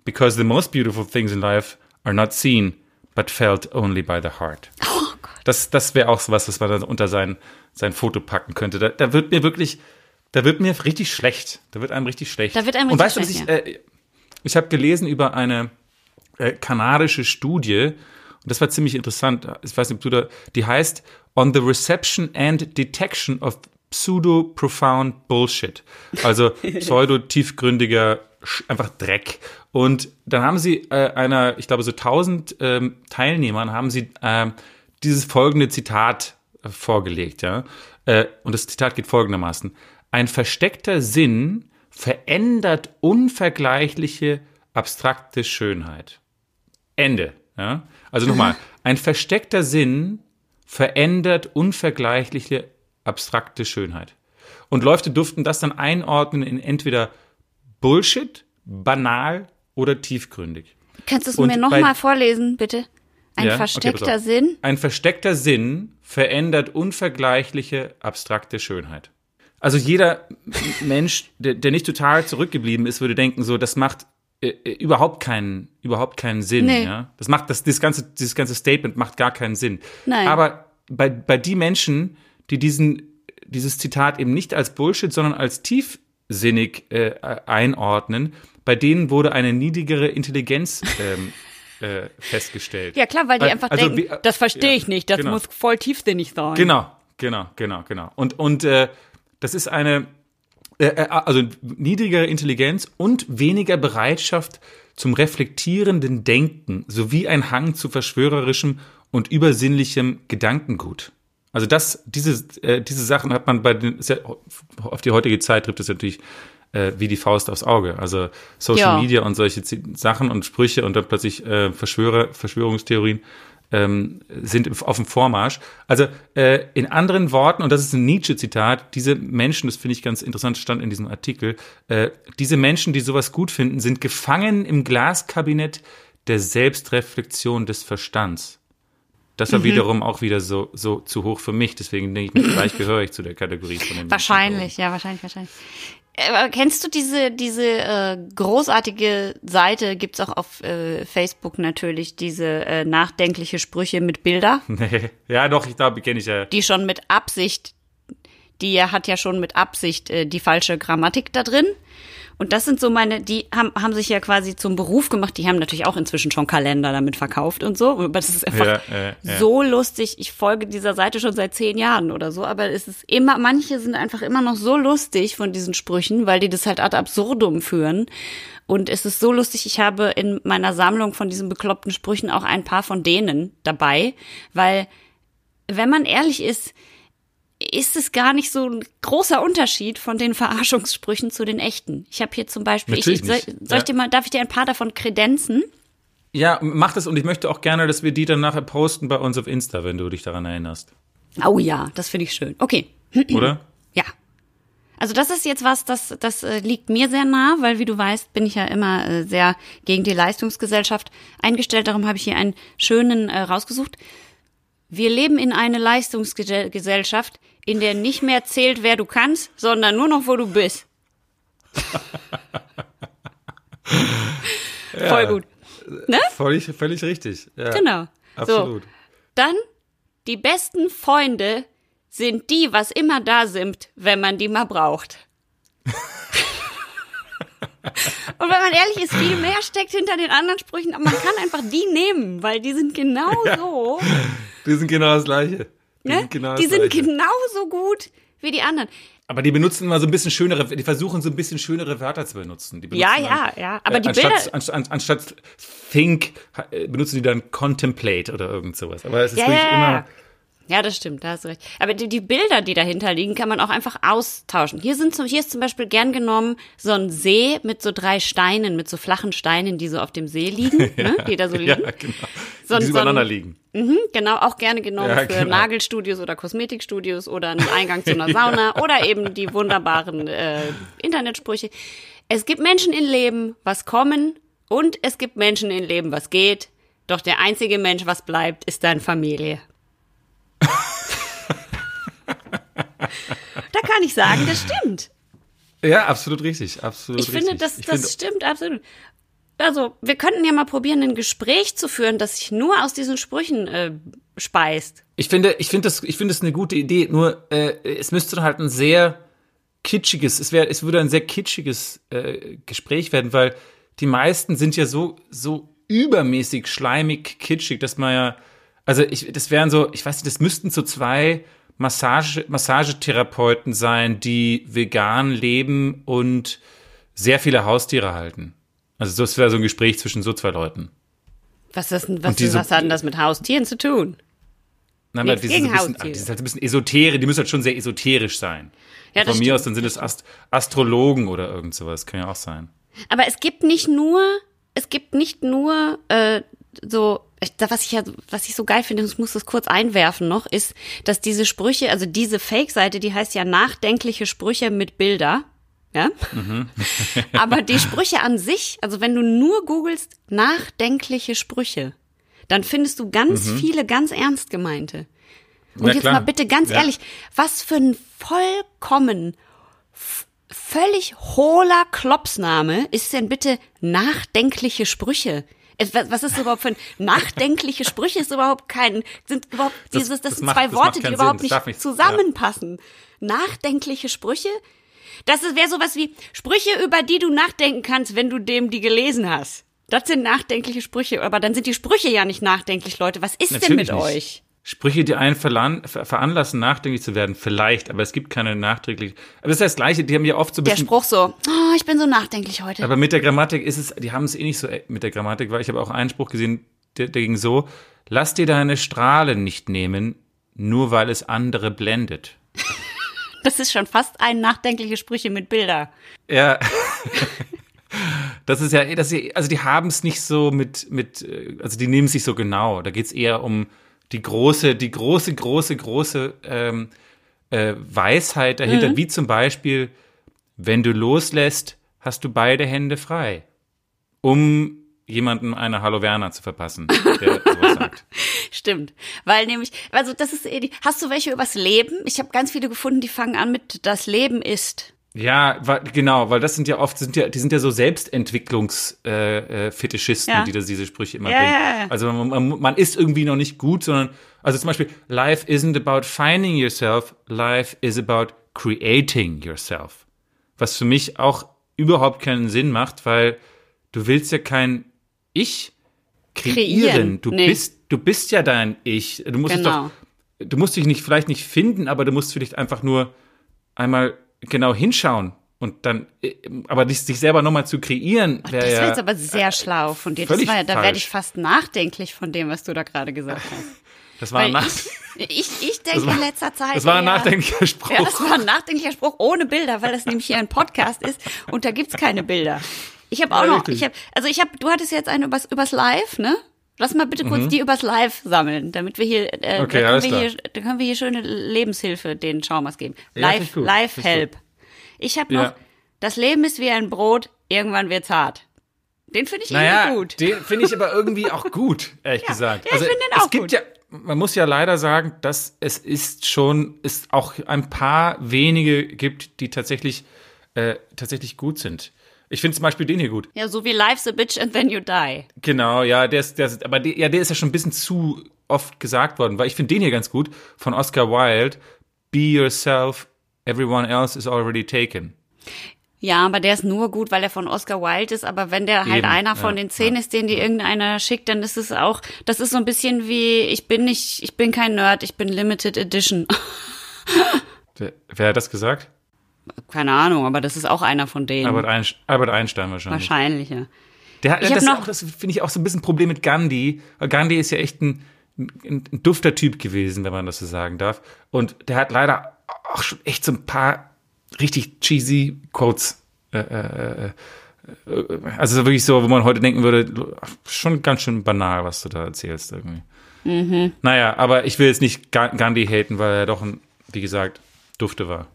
Because the most beautiful things in life are not seen, but felt only by the heart. *laughs* Oh Gott. Das, das wäre auch sowas, was man dann unter sein, sein Foto packen könnte. Da, da wird mir wirklich, da wird mir richtig schlecht. Da wird einem richtig schlecht. Da wird einem Und richtig weißt du, was ich, äh, ich habe gelesen über eine äh, kanadische Studie, und das war ziemlich interessant. Ich weiß nicht, ob du da, die heißt On the Reception and Detection of Pseudo-Profound Bullshit. Also *laughs* pseudo-tiefgründiger, einfach Dreck. Und dann haben sie äh, einer, ich glaube, so 1000 ähm, Teilnehmern haben sie ähm, dieses folgende Zitat äh, vorgelegt, ja. Äh, und das Zitat geht folgendermaßen. Ein versteckter Sinn verändert unvergleichliche abstrakte Schönheit. Ende. Ja? Also nochmal, ein versteckter Sinn verändert unvergleichliche abstrakte Schönheit. Und Leute durften das dann einordnen in entweder Bullshit, banal oder tiefgründig. Kannst du es mir nochmal vorlesen, bitte? Ein Ja? Okay, versteckter auf. Sinn? Ein versteckter Sinn verändert unvergleichliche abstrakte Schönheit. Also jeder Mensch, der, der nicht total zurückgeblieben ist, würde denken, so, das macht äh, äh, überhaupt keinen, überhaupt keinen Sinn. Nee. Ja? Das macht, das, das ganze, dieses ganze Statement macht gar keinen Sinn. Nein. Aber bei, bei die Menschen, die diesen, dieses Zitat eben nicht als Bullshit, sondern als tiefsinnig äh, einordnen, bei denen wurde eine niedrigere Intelligenz ähm, *laughs* äh, festgestellt. Ja klar, weil die einfach also denken, wie- das verstehe ja, ich nicht, das genau. muss voll tiefsinnig sein. Genau, genau, genau, genau. Und, und äh, das ist eine, äh, äh, also niedrigere Intelligenz und weniger Bereitschaft zum reflektierenden Denken sowie ein Hang zu verschwörerischem und übersinnlichem Gedankengut. Also das, diese, äh, diese Sachen hat man bei den, sehr, auf die heutige Zeit trifft es natürlich äh, wie die Faust aufs Auge. Also Social Ja. Media und solche Sachen und Sprüche und dann plötzlich äh, Verschwörer, Verschwörungstheorien ähm, sind auf dem Vormarsch. Also äh, in anderen Worten, und das ist ein Nietzsche-Zitat, diese Menschen, das finde ich ganz interessant, stand in diesem Artikel, äh, diese Menschen, die sowas gut finden, sind gefangen im Glaskabinett der Selbstreflexion des Verstands. Das war wiederum auch wieder so, so zu hoch für mich, deswegen denke ich mir, vielleicht gehöre ich zu der Kategorie von den Wahrscheinlich, ja, wahrscheinlich, wahrscheinlich. Kennst du diese, diese äh, großartige Seite, gibt's auch auf äh, Facebook natürlich, diese äh, nachdenkliche Sprüche mit Bilder, *laughs* Nee. Ja, doch, ich glaube, kenne ich ja. die schon mit Absicht, die hat ja schon mit Absicht äh, die falsche Grammatik da drin. Und das sind so meine, die haben, haben sich ja quasi zum Beruf gemacht. Die haben natürlich auch inzwischen schon Kalender damit verkauft und so. Aber das ist einfach Ja, äh, ja. so lustig. Ich folge dieser Seite schon seit zehn Jahren oder so. Aber es ist immer, manche sind einfach immer noch so lustig von diesen Sprüchen, weil die das halt ad absurdum führen. Und es ist so lustig. Ich habe in meiner Sammlung von diesen bekloppten Sprüchen auch ein paar von denen dabei, weil wenn man ehrlich ist, ist es gar nicht so ein großer Unterschied von den Verarschungssprüchen zu den echten. Ich habe hier zum Beispiel, ich, Natürlich ich, soll, soll ich Ja. dir mal, darf ich dir ein paar davon kredenzen? Ja, mach das und ich möchte auch gerne, dass wir die dann nachher posten bei uns auf Insta, wenn du dich daran erinnerst. Oh ja, das finde ich schön. Okay, *clears throat* Oder? ja. Also das ist jetzt was, das, das äh, liegt mir sehr nah, weil wie du weißt, bin ich ja immer äh, sehr gegen die Leistungsgesellschaft eingestellt. Darum habe ich hier einen schönen äh, rausgesucht. Wir leben in einer Leistungsgesellschaft, in der nicht mehr zählt, wer du kannst, sondern nur noch, wo du bist. *laughs* Voll gut. Ne? Völlig, völlig richtig. Ja, Genau. Absolut. So. Dann, die besten Freunde sind die, was immer da sind, wenn man die mal braucht. *laughs* Und wenn man ehrlich ist, viel mehr steckt hinter den anderen Sprüchen, aber man kann einfach die nehmen, weil die sind genau so. Die sind genau das Gleiche. Die Ne? sind genau das die sind Gleiche. genauso gut wie die anderen. Aber die benutzen mal so ein bisschen schönere, die versuchen so ein bisschen schönere Wörter zu benutzen. Die benutzen Ja, dann, ja, ja. Aber die anstatt, Bilder. Anstatt, anstatt think äh, benutzen die dann contemplate oder irgend sowas. Aber es ist Ja, wirklich ja, ja. immer. Ja, das stimmt, da hast du recht. Aber die, die Bilder, die dahinter liegen, kann man auch einfach austauschen. Hier sind hier ist zum Beispiel gern genommen so ein See mit so drei Steinen, mit so flachen Steinen, die so auf dem See liegen, *laughs* ne? die da so *laughs* liegen. Ja, genau. So die so übereinander ein- liegen. Mhm, genau, auch gerne genommen Ja, für genau. Nagelstudios oder Kosmetikstudios oder einen Eingang zu einer *laughs* Sauna oder eben die wunderbaren äh, Internetsprüche. Es gibt Menschen in Leben, was kommen und es gibt Menschen in Leben, was geht. Doch der einzige Mensch, was bleibt, ist deine Familie. Da kann ich sagen, das stimmt. Ja, absolut richtig. Absolut Ich richtig. finde, das, Ich das finde- stimmt absolut. Also, wir könnten ja mal probieren, ein Gespräch zu führen, das sich nur aus diesen Sprüchen äh, speist. Ich finde, ich finde das, ich finde das eine gute Idee. Nur äh, es müsste halt ein sehr kitschiges, es wäre, es würde ein sehr kitschiges äh, Gespräch werden, weil die meisten sind ja so so übermäßig schleimig kitschig, dass man ja, also ich, das wären so, ich weiß nicht, das müssten so zwei Massage, Massagetherapeuten sein, die vegan leben und sehr viele Haustiere halten. Also das wäre so ein Gespräch zwischen so zwei Leuten. Was, ist, was, diese- was hat denn das mit Haustieren zu tun? Nein, aber die sind, ein bisschen, die sind halt ein bisschen esoterisch, die müssen halt schon sehr esoterisch sein. Ja, Von mir stimmt. aus, dann sind es Ast Astrologen oder irgend sowas, kann ja auch sein. Aber es gibt nicht nur, es gibt nicht nur äh, so, was ich ja, was ich so geil finde, ich muss das kurz einwerfen noch, ist, dass diese Sprüche, also diese Fake-Seite, die heißt ja nachdenkliche Sprüche mit Bilder. Ja? Mhm. *laughs* *laughs* Aber die Sprüche an sich, also wenn du nur googelst nachdenkliche Sprüche, dann findest du ganz viele ganz ernst gemeinte. Und Mhm. Na jetzt klar. mal bitte ganz Ja. ehrlich, was für ein vollkommen völlig hohler Klopsname ist denn bitte nachdenkliche Sprüche? Es- Was ist überhaupt für ein nachdenkliche Sprüche ist überhaupt kein sind überhaupt Das- dieses das, das sind macht- zwei Worte, die überhaupt nicht nicht- zusammenpassen. Nachdenkliche Sprüche? Das wäre sowas wie Sprüche, über die du nachdenken kannst, wenn du dem die gelesen hast. Das sind nachdenkliche Sprüche, aber dann sind die Sprüche ja nicht nachdenklich, Leute. Was ist denn mit Natürlich nicht. euch? Sprüche, die einen veranlassen, nachdenklich zu werden, vielleicht, aber es gibt keine nachträglich. Aber das ist das Gleiche, die haben ja oft so ein Der. Spruch so, oh, ich bin so nachdenklich heute. Aber mit der Grammatik ist es, die haben es eh nicht so mit der Grammatik, weil ich habe auch einen Spruch gesehen, der, der ging so: Lass dir deine Strahlen nicht nehmen, nur weil es andere blendet. *laughs* Das ist schon fast ein nachdenkliche Sprüche mit Bilder. Ja. *laughs* Das ist ja, das ist, ja- also die haben es nicht so mit, mit, äh, also die nehmen es nicht so genau. Da geht es eher um die große, die große, große, große ähm, äh, Weisheit dahinter, wie zum Beispiel, wenn du loslässt, hast du beide Hände frei, um jemandem eine Hallo Werner zu verpassen, der *laughs* sowas sagt. Stimmt. Weil nämlich, also das ist eh hast du welche übers Leben? Ich habe ganz viele gefunden, die fangen an mit das Leben ist. Ja, genau, weil das sind ja oft, sind ja, die sind ja so Selbstentwicklungsfetischisten, äh, äh, Ja. die das, diese Sprüche immer Ja, bringen. ja. Also man, man, man ist irgendwie noch nicht gut, sondern, also zum Beispiel, life isn't about finding yourself, life is about creating yourself. Was für mich auch überhaupt keinen Sinn macht, weil du willst ja kein Ich kreieren. Kreieren, Du nee. bist, du bist ja dein Ich. Du musst es Genau. doch, du musst dich nicht, vielleicht nicht finden, aber du musst vielleicht einfach nur einmal genau hinschauen und dann, äh, aber sich selber nochmal zu kreieren, wäre Das war ja, jetzt aber sehr schlau von dir. Das war, da werde ich fast nachdenklich von dem, was du da gerade gesagt hast. *laughs* das war ein Nach ich, ich, ich *laughs* denke war- in letzter Zeit. das war ein eher- nachdenklicher Spruch. Ja, das war ein nachdenklicher Spruch ohne Bilder, weil das nämlich hier ein Podcast ist und da gibt's keine Bilder. Ich habe auch Ja, noch, richtig. ich habe, also ich habe, du hattest jetzt eine übers, übers Live, ne? Lass mal bitte kurz die übers Live sammeln, damit wir hier, äh, Mhm. Okay, da, können wir hier, da können wir hier schöne Lebenshilfe den Schaumers geben. Ja, Live, Help. Ich habe noch, Ja. das Leben ist wie ein Brot, irgendwann wird's hart. Den finde ich Naja, irgendwie gut. den finde ich aber irgendwie auch *laughs* gut, ehrlich gesagt. Also ja, ich finde den auch es gibt gut. ja, man muss ja leider sagen, dass es ist schon, es auch ein paar wenige gibt, die tatsächlich, äh, tatsächlich gut sind. Ich finde zum Beispiel den hier gut. Ja, so wie Life's a bitch and then you die. Genau, ja, der ist, der ist aber der, ja, der ist ja schon ein bisschen zu oft gesagt worden, weil ich finde den hier ganz gut von Oscar Wilde. Be yourself, everyone else is already taken. Ja, aber der ist nur gut, weil er von Oscar Wilde ist. Aber wenn der halt Eben, einer von ja, den zehn ja. ist, den dir irgendeiner schickt, dann ist es auch, das ist so ein bisschen wie, ich bin nicht, ich bin kein Nerd, ich bin Limited Edition. *laughs* Wer, wer hat das gesagt? Keine Ahnung, aber das ist auch einer von denen. Albert, Einstein, Albert Einstein wahrscheinlich. Wahrscheinlich, ja. Der hat, Ich das, noch- auch, das finde ich auch so ein bisschen ein Problem mit Gandhi. Gandhi ist ja echt ein, ein, ein dufter Typ gewesen, wenn man das so sagen darf. Und der hat leider auch schon echt so ein paar richtig cheesy Quotes. Äh, äh, äh, äh, also wirklich so, wo man heute denken würde, schon ganz schön banal, was du da erzählst irgendwie. Mhm. Naja, aber ich will jetzt nicht Ga- Gandhi haten, weil er doch ein, wie gesagt, dufte war.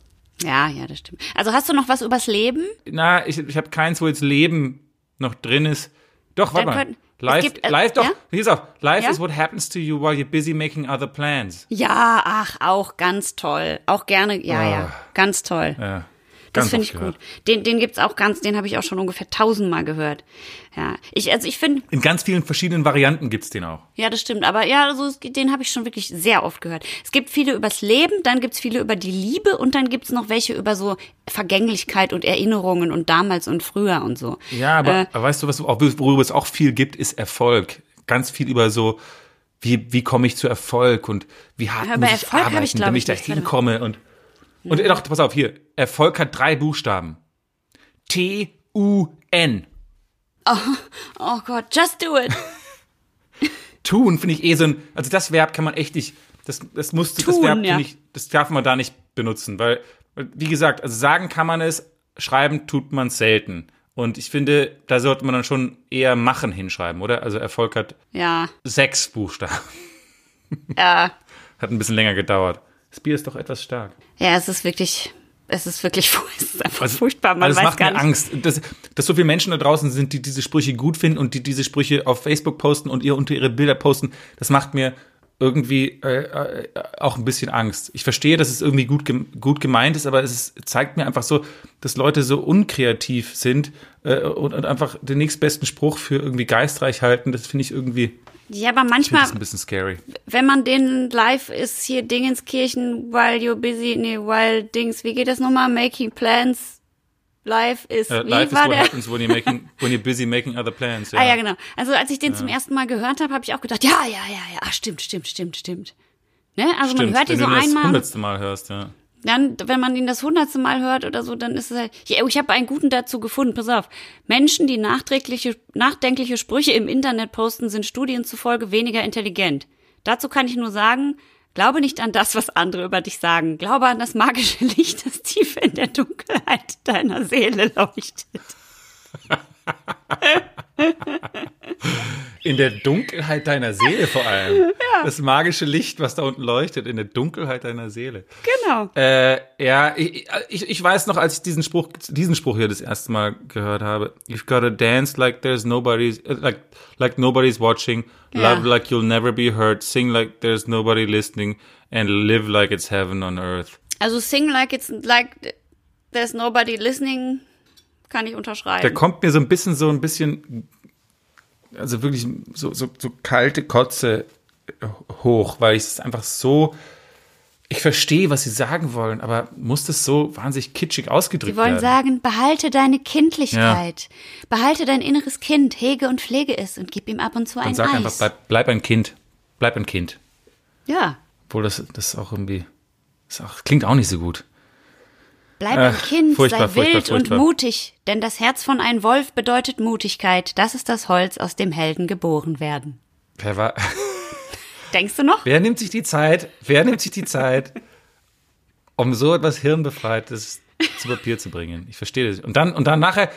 Ja, ja, das stimmt. Also hast du noch was übers Leben? Na, ich, ich habe keins, wo jetzt Leben noch drin ist. Doch, warte mal. Life, gibt, äh, life, doch, ja? hier ist auch. Life Ja? is what happens to you while you're busy making other plans. Ja, ach, auch ganz toll. Auch gerne, ja, ja, Ah. ganz toll. Ja, Das finde ich gehört. gut. Den, den gibt's auch ganz, den habe ich auch schon ungefähr tausendmal gehört. Ja, ich, also ich finde, In ganz vielen verschiedenen Varianten gibt's den auch. ja, das stimmt. Aber ja, also es- den habe ich schon wirklich sehr oft gehört. Es gibt viele übers Leben, dann gibt's viele über die Liebe und dann gibt's noch welche über so Vergänglichkeit und Erinnerungen und damals und früher und so. Ja, aber, Äh, aber weißt du, was auch, worüber es auch viel gibt, ist Erfolg. Ganz viel über so, wie, wie komme ich zu Erfolg und wie hart muss ich Erfolg arbeiten, ich, damit ich, ich da hinkomme und, und doch, pass auf, hier. Erfolg hat drei Buchstaben. T-U-N. oh Gott, just do it. *laughs* tun finde ich eh so ein, also das Verb kann man echt nicht, das, das musste, das Tun, Verb ja. finde ich, das darf man da nicht benutzen, weil, wie gesagt, also sagen kann man es, schreiben tut man selten. Und ich finde, da sollte man dann schon eher machen hinschreiben, oder? Also Erfolg hat Ja, sechs Buchstaben. ja. *laughs* Hat ein bisschen länger gedauert. Das Bier ist doch etwas stark. Ja, es ist wirklich, es ist wirklich, *laughs* es ist einfach Also, furchtbar. Man also es weiß macht gar mir nicht. Angst, dass, dass so viele Menschen da draußen sind, die diese Sprüche gut finden und die diese Sprüche auf Facebook posten und ihr unter ihre Bilder posten. Das macht mir irgendwie äh, äh, auch ein bisschen Angst. Ich verstehe, dass es irgendwie gut, gem gut gemeint ist, aber es ist, zeigt mir einfach so, dass Leute so unkreativ sind äh, und, und einfach den nächstbesten Spruch für irgendwie geistreich halten. Das finde ich irgendwie Ja, aber manchmal, ein bisschen scary. wenn man den live ist, hier Dingenskirchen, while you're busy, nee, while Dings, wie geht das nochmal? Making plans live ist, Uh, wie life is what happens when you're, making, *laughs* when you're busy making other plans. Ah ja, genau. Also als ich den zum ersten Mal gehört habe, habe ich auch gedacht, ja, ja, ja, ja, ah, stimmt, stimmt, stimmt, stimmt. Ne? Also Stimmt, man hört die wenn so du das einmal, hundertste Mal hörst, ja. dann, wenn man ihn das hundertste Mal hört oder so, dann ist es halt, ja, ich habe einen guten dazu gefunden, pass auf. Menschen, die nachträgliche, nachdenkliche Sprüche im Internet posten, sind Studien zufolge weniger intelligent. Dazu kann ich nur sagen, glaube nicht an das, was andere über dich sagen. Glaube an das magische Licht, das tief in der Dunkelheit deiner Seele leuchtet. *laughs* *laughs* In der Dunkelheit deiner Seele vor allem. Das magische Licht, was da unten leuchtet, in der Dunkelheit deiner Seele. Genau. Äh, ja, ich, ich, ich weiß noch, als ich diesen Spruch, diesen Spruch hier das erste Mal gehört habe. You've gotta dance like there's nobody's, äh, like, like nobody's watching. Ja. Love like you'll never be hurt. Sing like there's nobody listening. And live like it's heaven on earth. Also sing like it's like there's nobody listening, kann ich unterschreiben. Da kommt mir so ein bisschen, so ein bisschen, also wirklich so, so, so kalte Kotze hoch, weil ich es einfach so, ich verstehe, was sie sagen wollen, aber muss das so wahnsinnig kitschig ausgedrückt Sie wollen werden? sagen, behalte deine Kindlichkeit. Behalte dein inneres Kind, hege und pflege es und gib ihm ab und zu ein Und sag Eis. einfach, bleib, bleib ein Kind. Bleib ein Kind. ja, Obwohl das, das auch irgendwie, das auch, klingt auch nicht so gut. Bleib ein Ach, Kind, furchtbar, sei wild furchtbar, furchtbar. und mutig, denn das Herz von einem Wolf bedeutet Mutigkeit. Das ist das Holz, aus dem Helden geboren werden. Wer war, *laughs* Denkst du noch? wer nimmt sich die Zeit, wer nimmt sich die Zeit, um so etwas Hirnbefreites zu Papier zu bringen? Ich verstehe das. Und dann, und dann nachher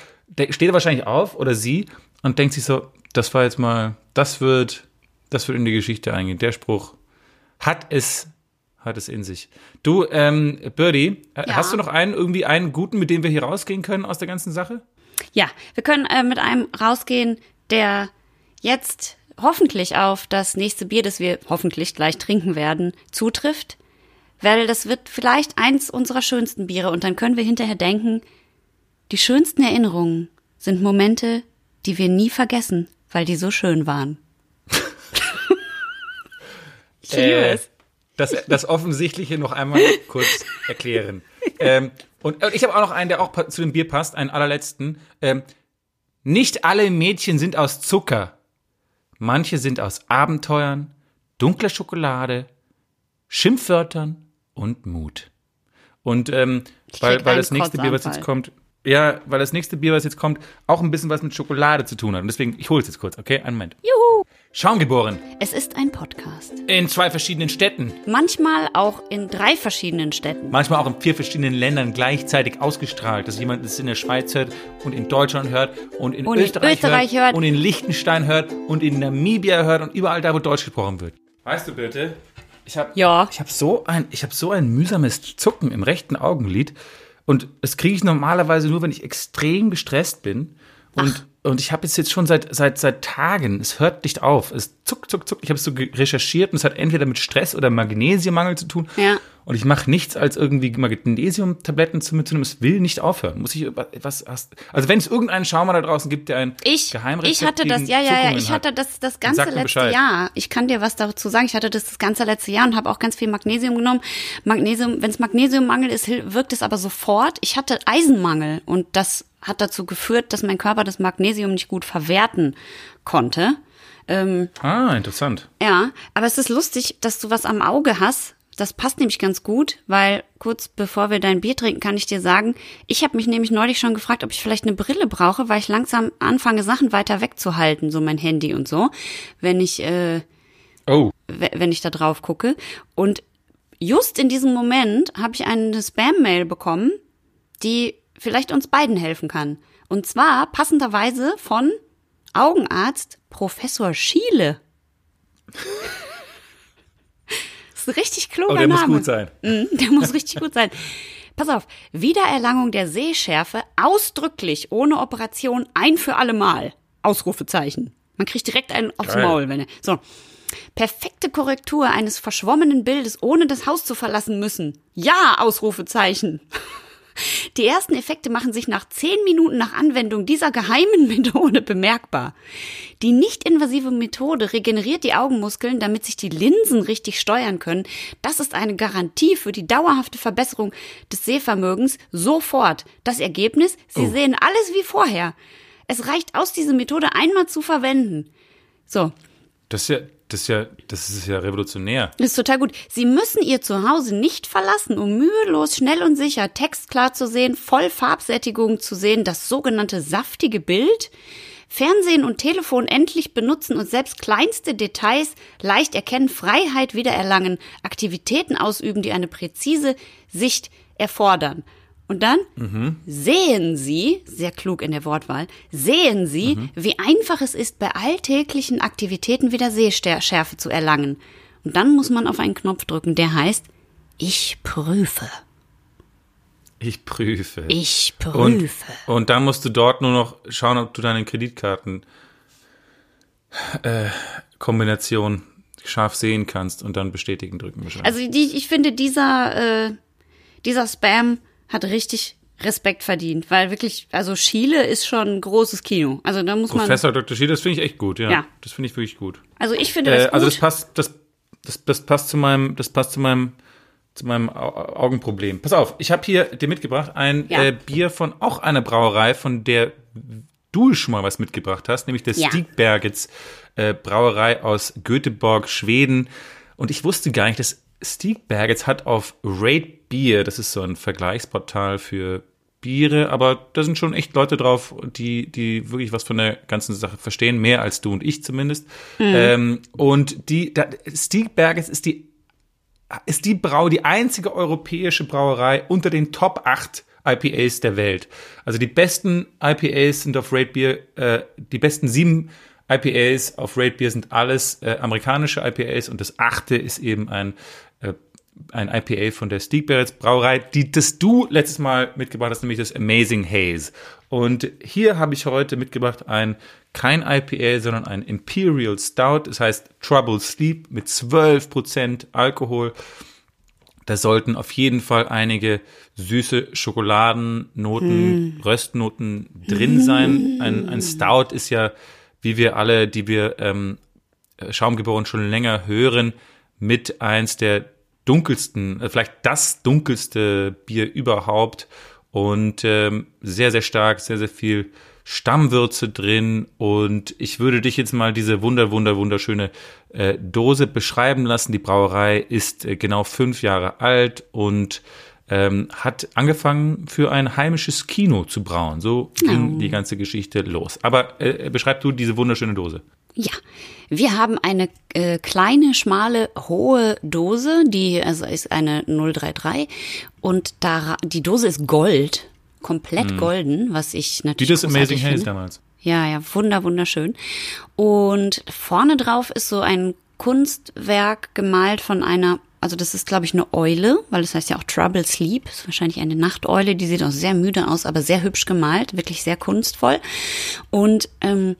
steht er wahrscheinlich auf oder sie und denkt sich so, das war jetzt mal, das wird, das wird in die Geschichte eingehen. Der Spruch hat es, hat es in sich. Du, ähm, Birdie, äh, Ja. hast du noch einen, irgendwie einen guten, mit dem wir hier rausgehen können aus der ganzen Sache? Ja, wir können äh, mit einem rausgehen, der jetzt hoffentlich auf das nächste Bier, das wir hoffentlich gleich trinken werden, zutrifft. Weil das wird vielleicht eins unserer schönsten Biere und dann können wir hinterher denken, die schönsten Erinnerungen sind Momente, die wir nie vergessen, weil die so schön waren. *laughs* ich liebe Äh, es. Das, das Offensichtliche noch einmal kurz erklären. Ähm, Und ich habe auch noch einen, der auch zu dem Bier passt, einen allerletzten. Ähm, nicht alle Mädchen sind aus Zucker. Manche sind aus Abenteuern, dunkler Schokolade, Schimpfwörtern und Mut. Und ähm, weil, weil das nächste Bier, was jetzt kommt, ja, weil das nächste Bier, was jetzt kommt, auch ein bisschen was mit Schokolade zu tun hat. Und deswegen, ich hole es jetzt kurz, okay? Einen Moment. Juhu! Schaumgeboren. Es ist ein Podcast. In zwei verschiedenen Städten. Manchmal auch in drei verschiedenen Städten. Manchmal auch in vier verschiedenen Ländern gleichzeitig ausgestrahlt, dass jemand es in der Schweiz hört und in Deutschland hört und in, Und in Österreich, Österreich hört, hört. und in Liechtenstein hört und in Namibia hört und überall da, wo Deutsch gesprochen wird. Weißt du bitte, ich habe Ja. ich hab so, ein, ich hab so ein mühsames Zucken im rechten Augenlid und das kriege ich normalerweise nur, wenn ich extrem gestresst bin und Und ich habe es jetzt schon seit, seit, seit Tagen, es hört nicht auf. Es zuck, zuck, zuck. Ich habe es so recherchiert und es hat entweder mit Stress oder Magnesiummangel zu tun. Ja. Und ich mache nichts als irgendwie Magnesiumtabletten zu mitzunehmen. Es will nicht aufhören. Muss ich was hast, Also wenn es irgendeinen Schaumer da draußen gibt, der ein Ich, Geheimrezept ich hatte das, ja, ja, ja, ich hat, hatte das das ganze mir letzte. Jahr. Ich kann dir was dazu sagen. Ich hatte das das ganze letzte Jahr und habe auch ganz viel Magnesium genommen. Magnesium, wenn es Magnesiummangel ist, wirkt es aber sofort. Ich hatte Eisenmangel und das hat dazu geführt, dass mein Körper das Magnesium nicht gut verwerten konnte. Ähm, Ah, interessant. ja, aber es ist lustig, dass du was am Auge hast. Das passt nämlich ganz gut, weil kurz bevor wir dein Bier trinken, kann ich dir sagen, ich habe mich nämlich neulich schon gefragt, ob ich vielleicht eine Brille brauche, weil ich langsam anfange, Sachen weiter wegzuhalten, so mein Handy und so, wenn ich, äh, Oh, we- wenn ich da drauf gucke. Und just in diesem Moment habe ich eine Spam-Mail bekommen, die vielleicht uns beiden helfen kann. Und zwar passenderweise von Augenarzt Professor Schiele. Das ist ein richtig kluger oh der Name. muss gut sein. Mhm, Der muss richtig gut sein. Pass auf, Wiedererlangung der Sehschärfe ausdrücklich ohne Operation ein für alle Mal. Ausrufezeichen. Man kriegt direkt einen aufs Geil. Maul, wenn er. So. Perfekte Korrektur eines verschwommenen Bildes, ohne das Haus zu verlassen müssen. Ja, Ausrufezeichen. Die ersten Effekte machen sich nach zehn Minuten nach Anwendung dieser geheimen *laughs* Methode bemerkbar. Die nicht-invasive Methode regeneriert die Augenmuskeln, damit sich die Linsen richtig steuern können. Das ist eine Garantie für die dauerhafte Verbesserung des Sehvermögens sofort. Das Ergebnis? Sie sehen alles wie vorher. Es reicht aus, diese Methode einmal zu verwenden. So, Das ist ja, das ist ja, das ist ja revolutionär. das ist total gut. Sie müssen Ihr Zuhause nicht verlassen, um mühelos, schnell und sicher textklar zu sehen, voll Farbsättigung zu sehen, das sogenannte saftige Bild, Fernsehen und Telefon endlich benutzen und selbst kleinste Details leicht erkennen, Freiheit wiedererlangen, Aktivitäten ausüben, die eine präzise Sicht erfordern. Und dann sehen Sie, sehr klug in der Wortwahl, sehen Sie, wie einfach es ist, bei alltäglichen Aktivitäten wieder Sehschärfe zu erlangen. Und dann muss man auf einen Knopf drücken, der heißt, ich prüfe. Ich prüfe. Ich und, prüfe. und dann musst du dort nur noch schauen, ob du deine Kreditkarten äh, Kombination scharf sehen kannst und dann bestätigen drücken. Also die, ich finde, dieser, äh, dieser Spam hat richtig Respekt verdient, weil wirklich, also Schiele ist schon ein großes Kino. Also da muss man, Professor Dr. Schied, das finde ich echt gut, ja. Ja. Das finde ich wirklich gut. also ich finde das Äh, also das passt, das, das, das passt zu meinem, das passt zu meinem, zu meinem Au- Augenproblem. Pass auf, ich habe hier dir mitgebracht ein Ja. äh, Bier von auch einer Brauerei, von der du schon mal was mitgebracht hast, nämlich der Ja. Stigbergets äh, Brauerei aus Göteborg, Schweden. Und ich wusste gar nicht, dass Stigbergets hat auf Rate Beer, das ist so ein Vergleichsportal für Biere, aber da sind schon echt Leute drauf, die, die wirklich was von der ganzen Sache verstehen, mehr als du und ich zumindest. Ähm, und die, da, Stigbergets ist die ist die Brau, die einzige europäische Brauerei unter den Top 8 IPAs der Welt. Also die besten IPAs sind auf Rate Beer, äh, die besten sieben IPAs auf Rate Beer sind alles äh, amerikanische IPAs und das achte ist eben ein, ein IPA von der Stiegberets Brauerei, die das du letztes Mal mitgebracht hast, nämlich das Amazing Haze. Und hier habe ich heute mitgebracht ein kein IPA, sondern ein Imperial Stout, das heißt Trouble Sleep mit 12% Alkohol. Da sollten auf jeden Fall einige süße Schokoladennoten, Röstnoten drin sein. Ein, ein Stout ist ja, wie wir alle, die wir ähm, Schaumgeboren schon länger hören, mit eins der dunkelsten, äh, vielleicht das dunkelste Bier überhaupt. und ähm, sehr, sehr stark, sehr, sehr viel Stammwürze drin und ich würde dich jetzt mal diese wunder, wunder, wunderschöne äh, Dose beschreiben lassen. Die Brauerei ist äh, genau fünf Jahre alt und ähm, hat angefangen für ein heimisches Kino zu brauen. So ging Oh. die ganze Geschichte los. Aber äh, beschreib du diese wunderschöne Dose. Ja, wir haben eine äh, kleine, schmale, hohe Dose, die also ist eine 033 und da die Dose ist Gold, komplett golden, was ich natürlich das Amazing Haze damals. Ja, ja, wunder, wunderschön. Und vorne drauf ist so ein Kunstwerk gemalt von einer, also das ist, glaube ich, eine Eule, weil das heißt ja auch Trouble Sleep. Ist wahrscheinlich eine Nachteule, die sieht auch sehr müde aus, aber sehr hübsch gemalt, wirklich sehr kunstvoll. Und ähm,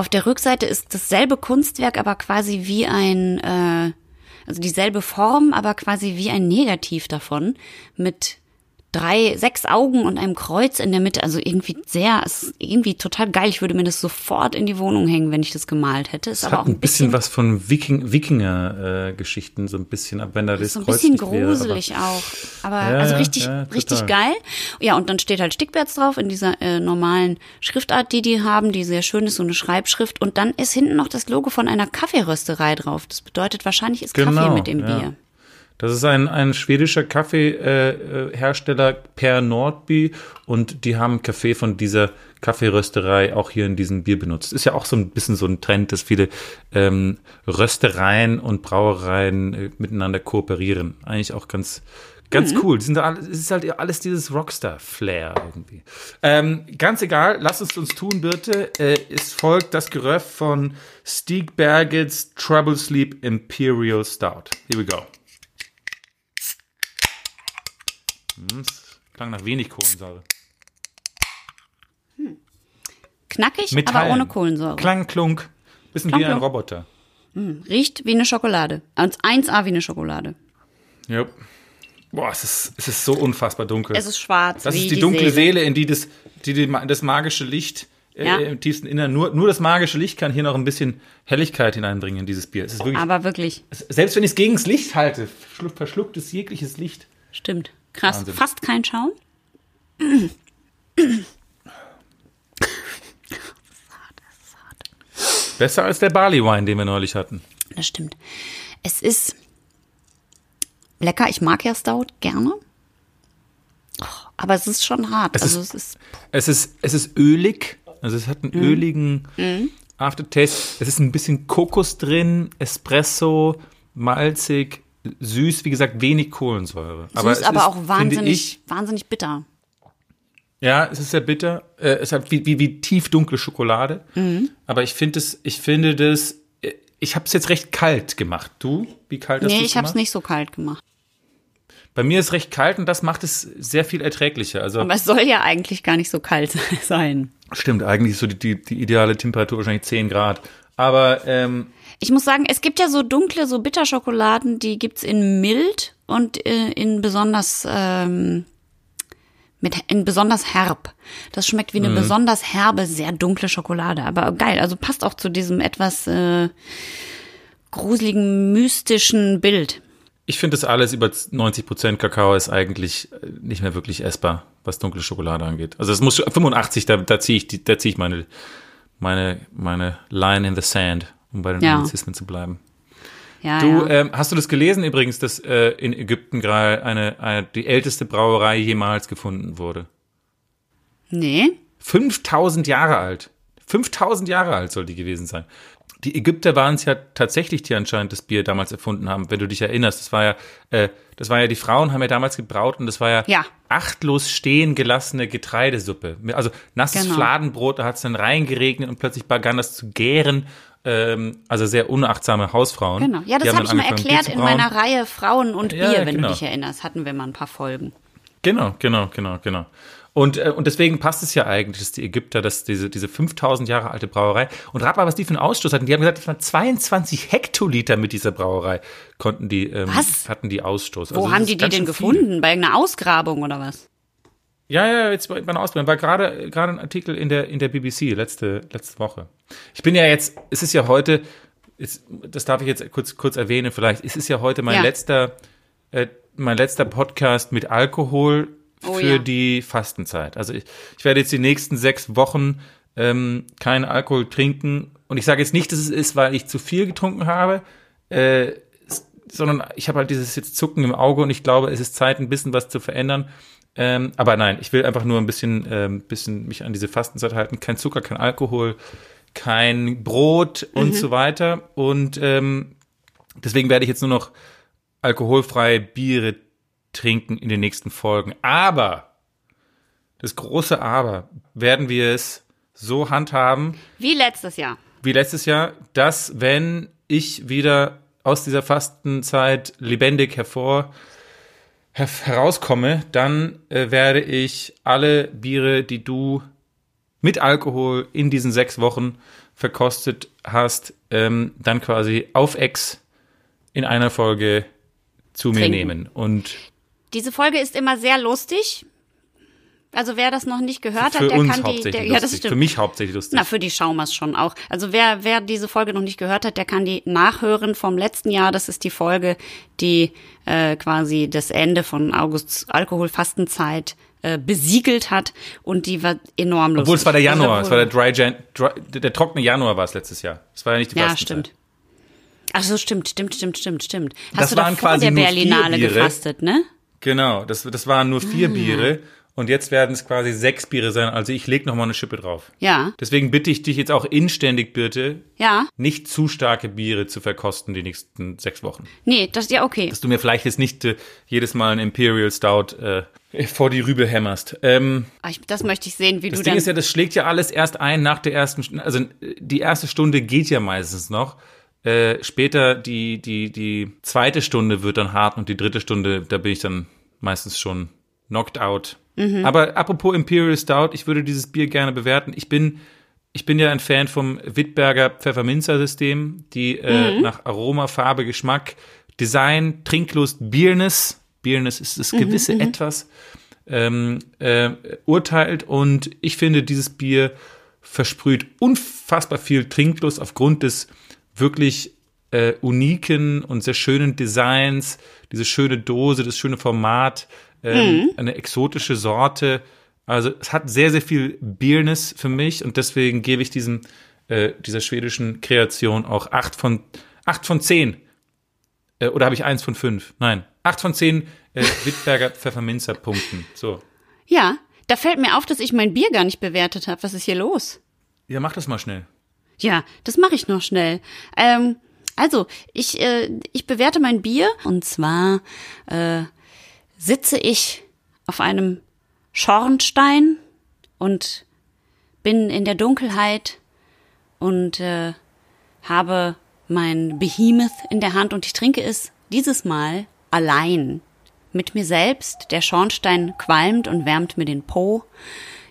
auf der Rückseite ist dasselbe Kunstwerk, aber quasi wie ein, äh, also dieselbe Form, aber quasi wie ein Negativ davon mit drei, sechs Augen und einem Kreuz in der Mitte. Also irgendwie sehr, ist irgendwie total geil. Ich würde mir das sofort in die Wohnung hängen, wenn ich das gemalt hätte. Ist Es aber hat auch ein bisschen, was von Viking, Wikinger-Geschichten, so ein bisschen, ab wenn da das so ein Kreuz bisschen nicht wäre, aber- gruselig auch. Aber Ja, also richtig, ja, richtig geil. Ja, und dann steht halt Stickberts drauf in dieser äh, normalen Schriftart, die die haben, die sehr schön ist, so eine Schreibschrift. Und dann ist hinten noch das Logo von einer Kaffeerösterei drauf. Das bedeutet, wahrscheinlich ist Kaffee Genau, mit dem ja. Bier. Das ist ein, ein schwedischer Kaffeehersteller äh, Hersteller Per Nordby und die haben Kaffee von dieser Kaffeerösterei auch hier in diesem Bier benutzt. Ist ja auch so ein bisschen so ein Trend, dass viele ähm, Röstereien und Brauereien äh, miteinander kooperieren. Eigentlich auch ganz, ganz cool. Die sind da, alle- es ist halt alles dieses Rockstar-Flair irgendwie. Ähm, ganz egal, lass es uns tun, Birte. Äh, es folgt das Geröff von Stieg Bergets Trouble Sleep Imperial Stout. Here we go. Hm, klang nach wenig Kohlensäure. Knackig, Metall. aber ohne Kohlensäure. Klang, klunk. Bisschen Klang, wie ein klunk. Roboter. Riecht wie eine Schokolade. Und 1A wie eine Schokolade. Ja. Boah, es ist, es ist so unfassbar dunkel. Es ist schwarz. das ist die, dunkle Seele. Seele, in die das, die, die das magische Licht äh, Ja. im tiefsten Innern, nur, nur das magische Licht kann hier noch ein bisschen Helligkeit hineinbringen in dieses Bier. Es ist wirklich, Aber wirklich, selbst wenn ich es gegen das Licht halte, verschluckt es jegliches Licht. stimmt. Krass. Wahnsinn. Fast kein Schaum. Besser als der Barley Wine, den wir neulich hatten. Das stimmt. Es ist lecker. Ich mag ja Stout gerne. Aber es ist schon hart. Es also ist- es ist Es ist, es ist ölig, also es hat einen Mhm. öligen Aftertaste. Es ist ein bisschen Kokos drin, Espresso, malzig, süß, wie gesagt, wenig Kohlensäure. süß, es aber ist, auch wahnsinnig, Ich, wahnsinnig bitter. ja, es ist sehr bitter. Äh, es hat wie, wie, wie tiefdunkle Schokolade. Mhm. Aber ich finde es, ich finde das, äh, ich habe es jetzt recht kalt gemacht. Du? Wie kalt hast Nee, du ich habe es nicht so kalt gemacht. Bei mir ist es recht kalt und das macht es sehr viel erträglicher. Also Aber es soll ja eigentlich gar nicht so kalt *laughs* sein. stimmt, eigentlich ist so die, die, die ideale Temperatur wahrscheinlich 10 Grad. Aber ähm, Ich muss sagen, es gibt ja so dunkle, so Bitterschokoladen, die gibt's in mild und äh, in besonders ähm, mit in besonders herb. Das schmeckt wie Mhm. eine besonders herbe, sehr dunkle Schokolade. Aber geil, also passt auch zu diesem etwas äh, gruseligen, mystischen Bild. Ich finde das alles über 90% Kakao ist eigentlich äh, nicht mehr wirklich essbar, was dunkle Schokolade angeht. Also es muss 85, da, da ziehe ich, da ziehe ich meine, meine, meine Line in the sand, um bei den Ja. Anglizismen zu bleiben. Ja, Du, ja. ähm, hast du das gelesen übrigens, dass äh, in Ägypten gerade eine, eine, die älteste Brauerei jemals gefunden wurde? nee. 5000 Jahre alt. 5000 Jahre alt soll die gewesen sein. Die Ägypter waren es ja tatsächlich, die anscheinend das Bier damals erfunden haben, wenn du dich erinnerst. Das war ja, äh, das war ja, die Frauen haben ja damals gebraut und das war ja, Ja. achtlos stehen gelassene Getreidesuppe. Also nasses Genau. Fladenbrot, da hat es dann reingeregnet und plötzlich begann das zu gären. Ähm, also sehr unachtsame Hausfrauen. Genau. Ja, das habe ich mal erklärt in meiner Reihe Frauen und Ja, Bier, ja, wenn genau. du dich erinnerst. Hatten wir mal ein paar Folgen. Genau, genau, genau, genau. Und, äh, und deswegen passt es ja eigentlich, dass die Ägypter, dass diese, diese 5000 Jahre alte Brauerei, und rat mal, was die für einen Ausstoß hatten. Die haben gesagt, das waren 22 Hektoliter mit dieser Brauerei, konnten die, ähm, Was? hatten die Ausstoß. Wo Also haben die die denn viel. gefunden? Bei irgendeiner Ausgrabung oder was? Ja, ja, jetzt bei bei einer Ausbildung. War gerade, gerade ein Artikel in der, in der BBC letzte, letzte Woche. Ich bin ja jetzt, es ist ja heute, ist, das darf ich jetzt kurz, kurz erwähnen vielleicht, es ist ja heute mein Ja. letzter, äh, mein letzter Podcast mit Alkohol Oh für ja. die Fastenzeit. Also ich, ich werde jetzt die nächsten sechs Wochen ähm, keinen Alkohol trinken. Und ich sage jetzt nicht, dass es ist, weil ich zu viel getrunken habe, äh, sondern ich habe halt dieses jetzt Zucken im Auge und ich glaube, es ist Zeit, ein bisschen was zu verändern. Ähm, aber nein, ich will einfach nur ein bisschen, ähm, bisschen mich an diese Fastenzeit halten. Kein Zucker, kein Alkohol, kein Brot und so weiter. Und ähm, deswegen werde ich jetzt nur noch alkoholfreie Biere trinken in den nächsten Folgen. Aber, das große Aber, werden wir es so handhaben Wie letztes Jahr. wie letztes Jahr, dass wenn ich wieder aus dieser Fastenzeit lebendig hervor her herauskomme, dann äh, werde ich alle Biere, die du mit Alkohol in diesen sechs Wochen verkostet hast, ähm, dann quasi auf Ex in einer Folge zu mir Trinken. nehmen. Und Diese Folge ist immer sehr lustig. Also wer das noch nicht gehört für hat, der uns kann die. Der, ja, das stimmt. Für mich hauptsächlich lustig. Na, für die Schaumers schon auch. Also wer, wer diese Folge noch nicht gehört hat, der kann die nachhören vom letzten Jahr. Das ist die Folge, die äh, quasi das Ende von Augusts Alkoholfastenzeit äh, besiegelt hat und die war enorm lustig. Obwohl es war der Januar, es war der Dry Jan, dry, der trockene Januar war es letztes Jahr. Es war ja nicht die Ja, Fastenzeit. stimmt. Ach so, stimmt, stimmt, stimmt, stimmt, stimmt. Hast Das du waren da vor quasi der Berlinale Biere. gefastet, ne? Genau, das, das waren nur vier Ah. Biere und jetzt werden es quasi sechs Biere sein. Also ich lege nochmal eine Schippe drauf. Ja, Deswegen bitte ich dich jetzt auch inständig bitte, ja. nicht zu starke Biere zu verkosten die nächsten sechs Wochen. Nee, das ja okay. Dass du mir vielleicht jetzt nicht äh, jedes Mal ein Imperial Stout äh, vor die Rübe hämmerst. Ähm, Ah, ich, das möchte ich sehen, wie das du Ding dann. ist ja, das schlägt ja alles erst ein nach der ersten, St- also äh, die erste Stunde geht ja meistens noch. Äh, später die, die, die zweite Stunde wird dann hart und die dritte Stunde, da bin ich dann meistens schon knocked out. Aber apropos Imperial Stout, ich würde dieses Bier gerne bewerten. Ich bin, ich bin ja ein Fan vom Wittberger Pfefferminzer-System, die äh, nach Aroma, Farbe, Geschmack, Design, Trinklust, Bierness, Bierness ist das gewisse Etwas, ähm, äh, urteilt und ich finde, dieses Bier versprüht unfassbar viel Trinklust aufgrund des wirklich äh, uniken und sehr schönen Designs, diese schöne Dose, das schöne Format, ähm, eine exotische Sorte. Also es hat sehr, sehr viel Bierness für mich und deswegen gebe ich diesem, äh, dieser schwedischen Kreation auch acht von, acht von zehn. Äh, oder habe ich eins von fünf? Nein. Acht von zehn äh, Wittberger *laughs* Pfefferminzer Punkten. So. Ja, da fällt mir auf, dass ich mein Bier gar nicht bewertet habe. Was ist hier los? Ja, mach das mal schnell. Ja, das mache ich noch schnell. Ähm, also, ich, äh, ich bewerte mein Bier und zwar äh, sitze ich auf einem Schornstein und bin in der Dunkelheit und äh, habe mein Behemoth in der Hand und ich trinke es dieses Mal allein mit mir selbst. Der Schornstein qualmt und wärmt mir den Po.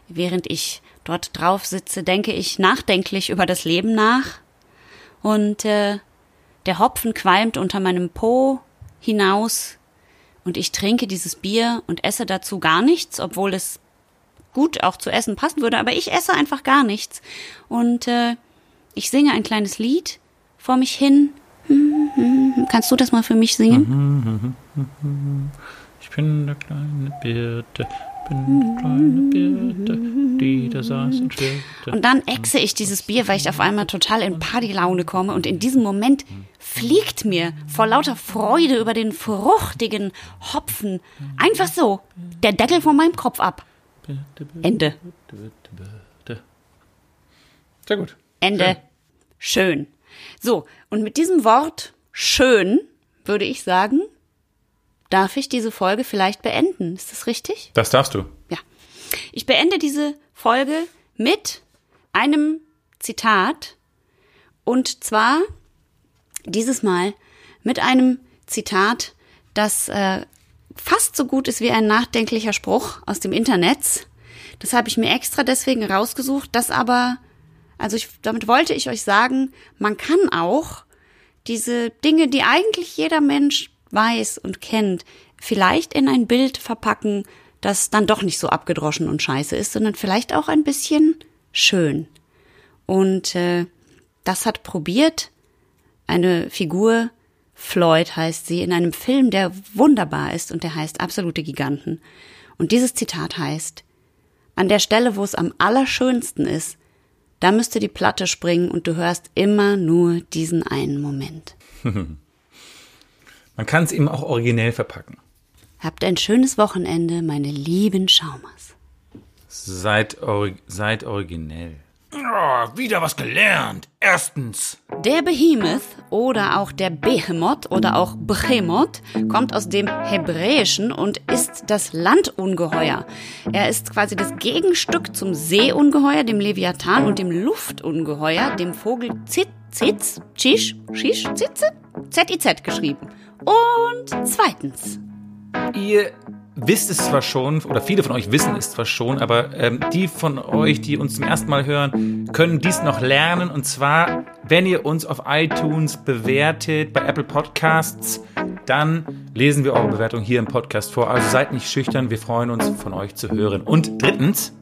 Während ich dort drauf sitze, denke ich nachdenklich über das Leben nach. Und äh, der Hopfen qualmt unter meinem Po hinaus. Und ich trinke dieses Bier und esse dazu gar nichts, obwohl es gut auch zu essen passen würde. Aber ich esse einfach gar nichts. Und äh, ich singe ein kleines Lied vor mich hin. Kannst du das mal für mich singen? Ich bin der kleine Birte, bin kleine Birte, die da saß und schwirrte. Und dann exe ich dieses Bier, weil ich auf einmal total in Partylaune komme. Und in diesem Moment fliegt mir vor lauter Freude über den fruchtigen Hopfen einfach so der Deckel von meinem Kopf ab. Ende. Sehr gut. Ende. Schön. So, und mit diesem Wort schön würde ich sagen, darf ich diese Folge vielleicht beenden. Ist das richtig? Das darfst du. Ja. Ich beende diese Folge mit einem Zitat. Und zwar dieses Mal mit einem Zitat, das äh, fast so gut ist wie ein nachdenklicher Spruch aus dem Internet. Das habe ich mir extra deswegen rausgesucht, das aber, also ich, damit wollte ich euch sagen, man kann auch diese Dinge, die eigentlich jeder Mensch weiß und kennt, vielleicht in ein Bild verpacken, das dann doch nicht so abgedroschen und scheiße ist, sondern vielleicht auch ein bisschen schön. Und äh, das hat probiert eine Figur Floyd heißt sie, in einem Film, der wunderbar ist und der heißt Absolute Giganten. Und dieses Zitat heißt, an der Stelle, wo es am allerschönsten ist, da müsste die Platte springen und du hörst immer nur diesen einen Moment. *laughs* Man kann es eben auch originell verpacken. Habt ein schönes Wochenende, meine lieben Schaumers. Seid, ori seid originell. Oh, wieder was gelernt. Erstens. Der Behemoth oder auch der Behemoth oder auch Behemoth kommt aus dem Hebräischen und ist das Landungeheuer. Er ist quasi das Gegenstück zum Seeungeheuer, dem Leviathan und dem Luftungeheuer, dem Vogel Zit, Zitz, Tschisch, Schisch, Zitze, Z-I-Z geschrieben. Und zweitens. Ihr wisst es zwar schon, oder viele von euch wissen es zwar schon, aber ähm, die von euch, die uns zum ersten Mal hören, können dies noch lernen. Und zwar, wenn ihr uns auf iTunes bewertet, bei Apple Podcasts, dann lesen wir eure Bewertung hier im Podcast vor. Also seid nicht schüchtern, wir freuen uns, von euch zu hören. Und drittens,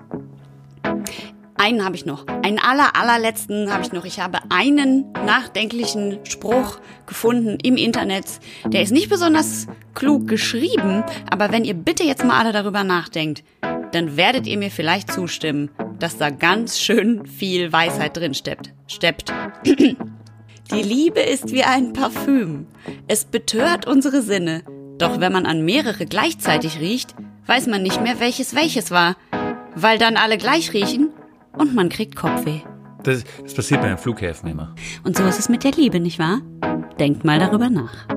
einen habe ich noch. Einen aller, allerletzten habe ich noch. Ich habe einen nachdenklichen Spruch gefunden im Internet. Der ist nicht besonders klug geschrieben, aber wenn ihr bitte jetzt mal alle darüber nachdenkt, dann werdet ihr mir vielleicht zustimmen, dass da ganz schön viel Weisheit drin steppt. Steppt. *clears throat* Die Liebe ist wie ein Parfüm. Es betört unsere Sinne. Doch wenn man an mehrere gleichzeitig riecht, weiß man nicht mehr, welches welches war. Weil dann alle gleich riechen und man kriegt Kopfweh. das, das passiert bei den Flughäfen immer. Und so ist es mit der Liebe, nicht wahr? Denkt mal darüber nach.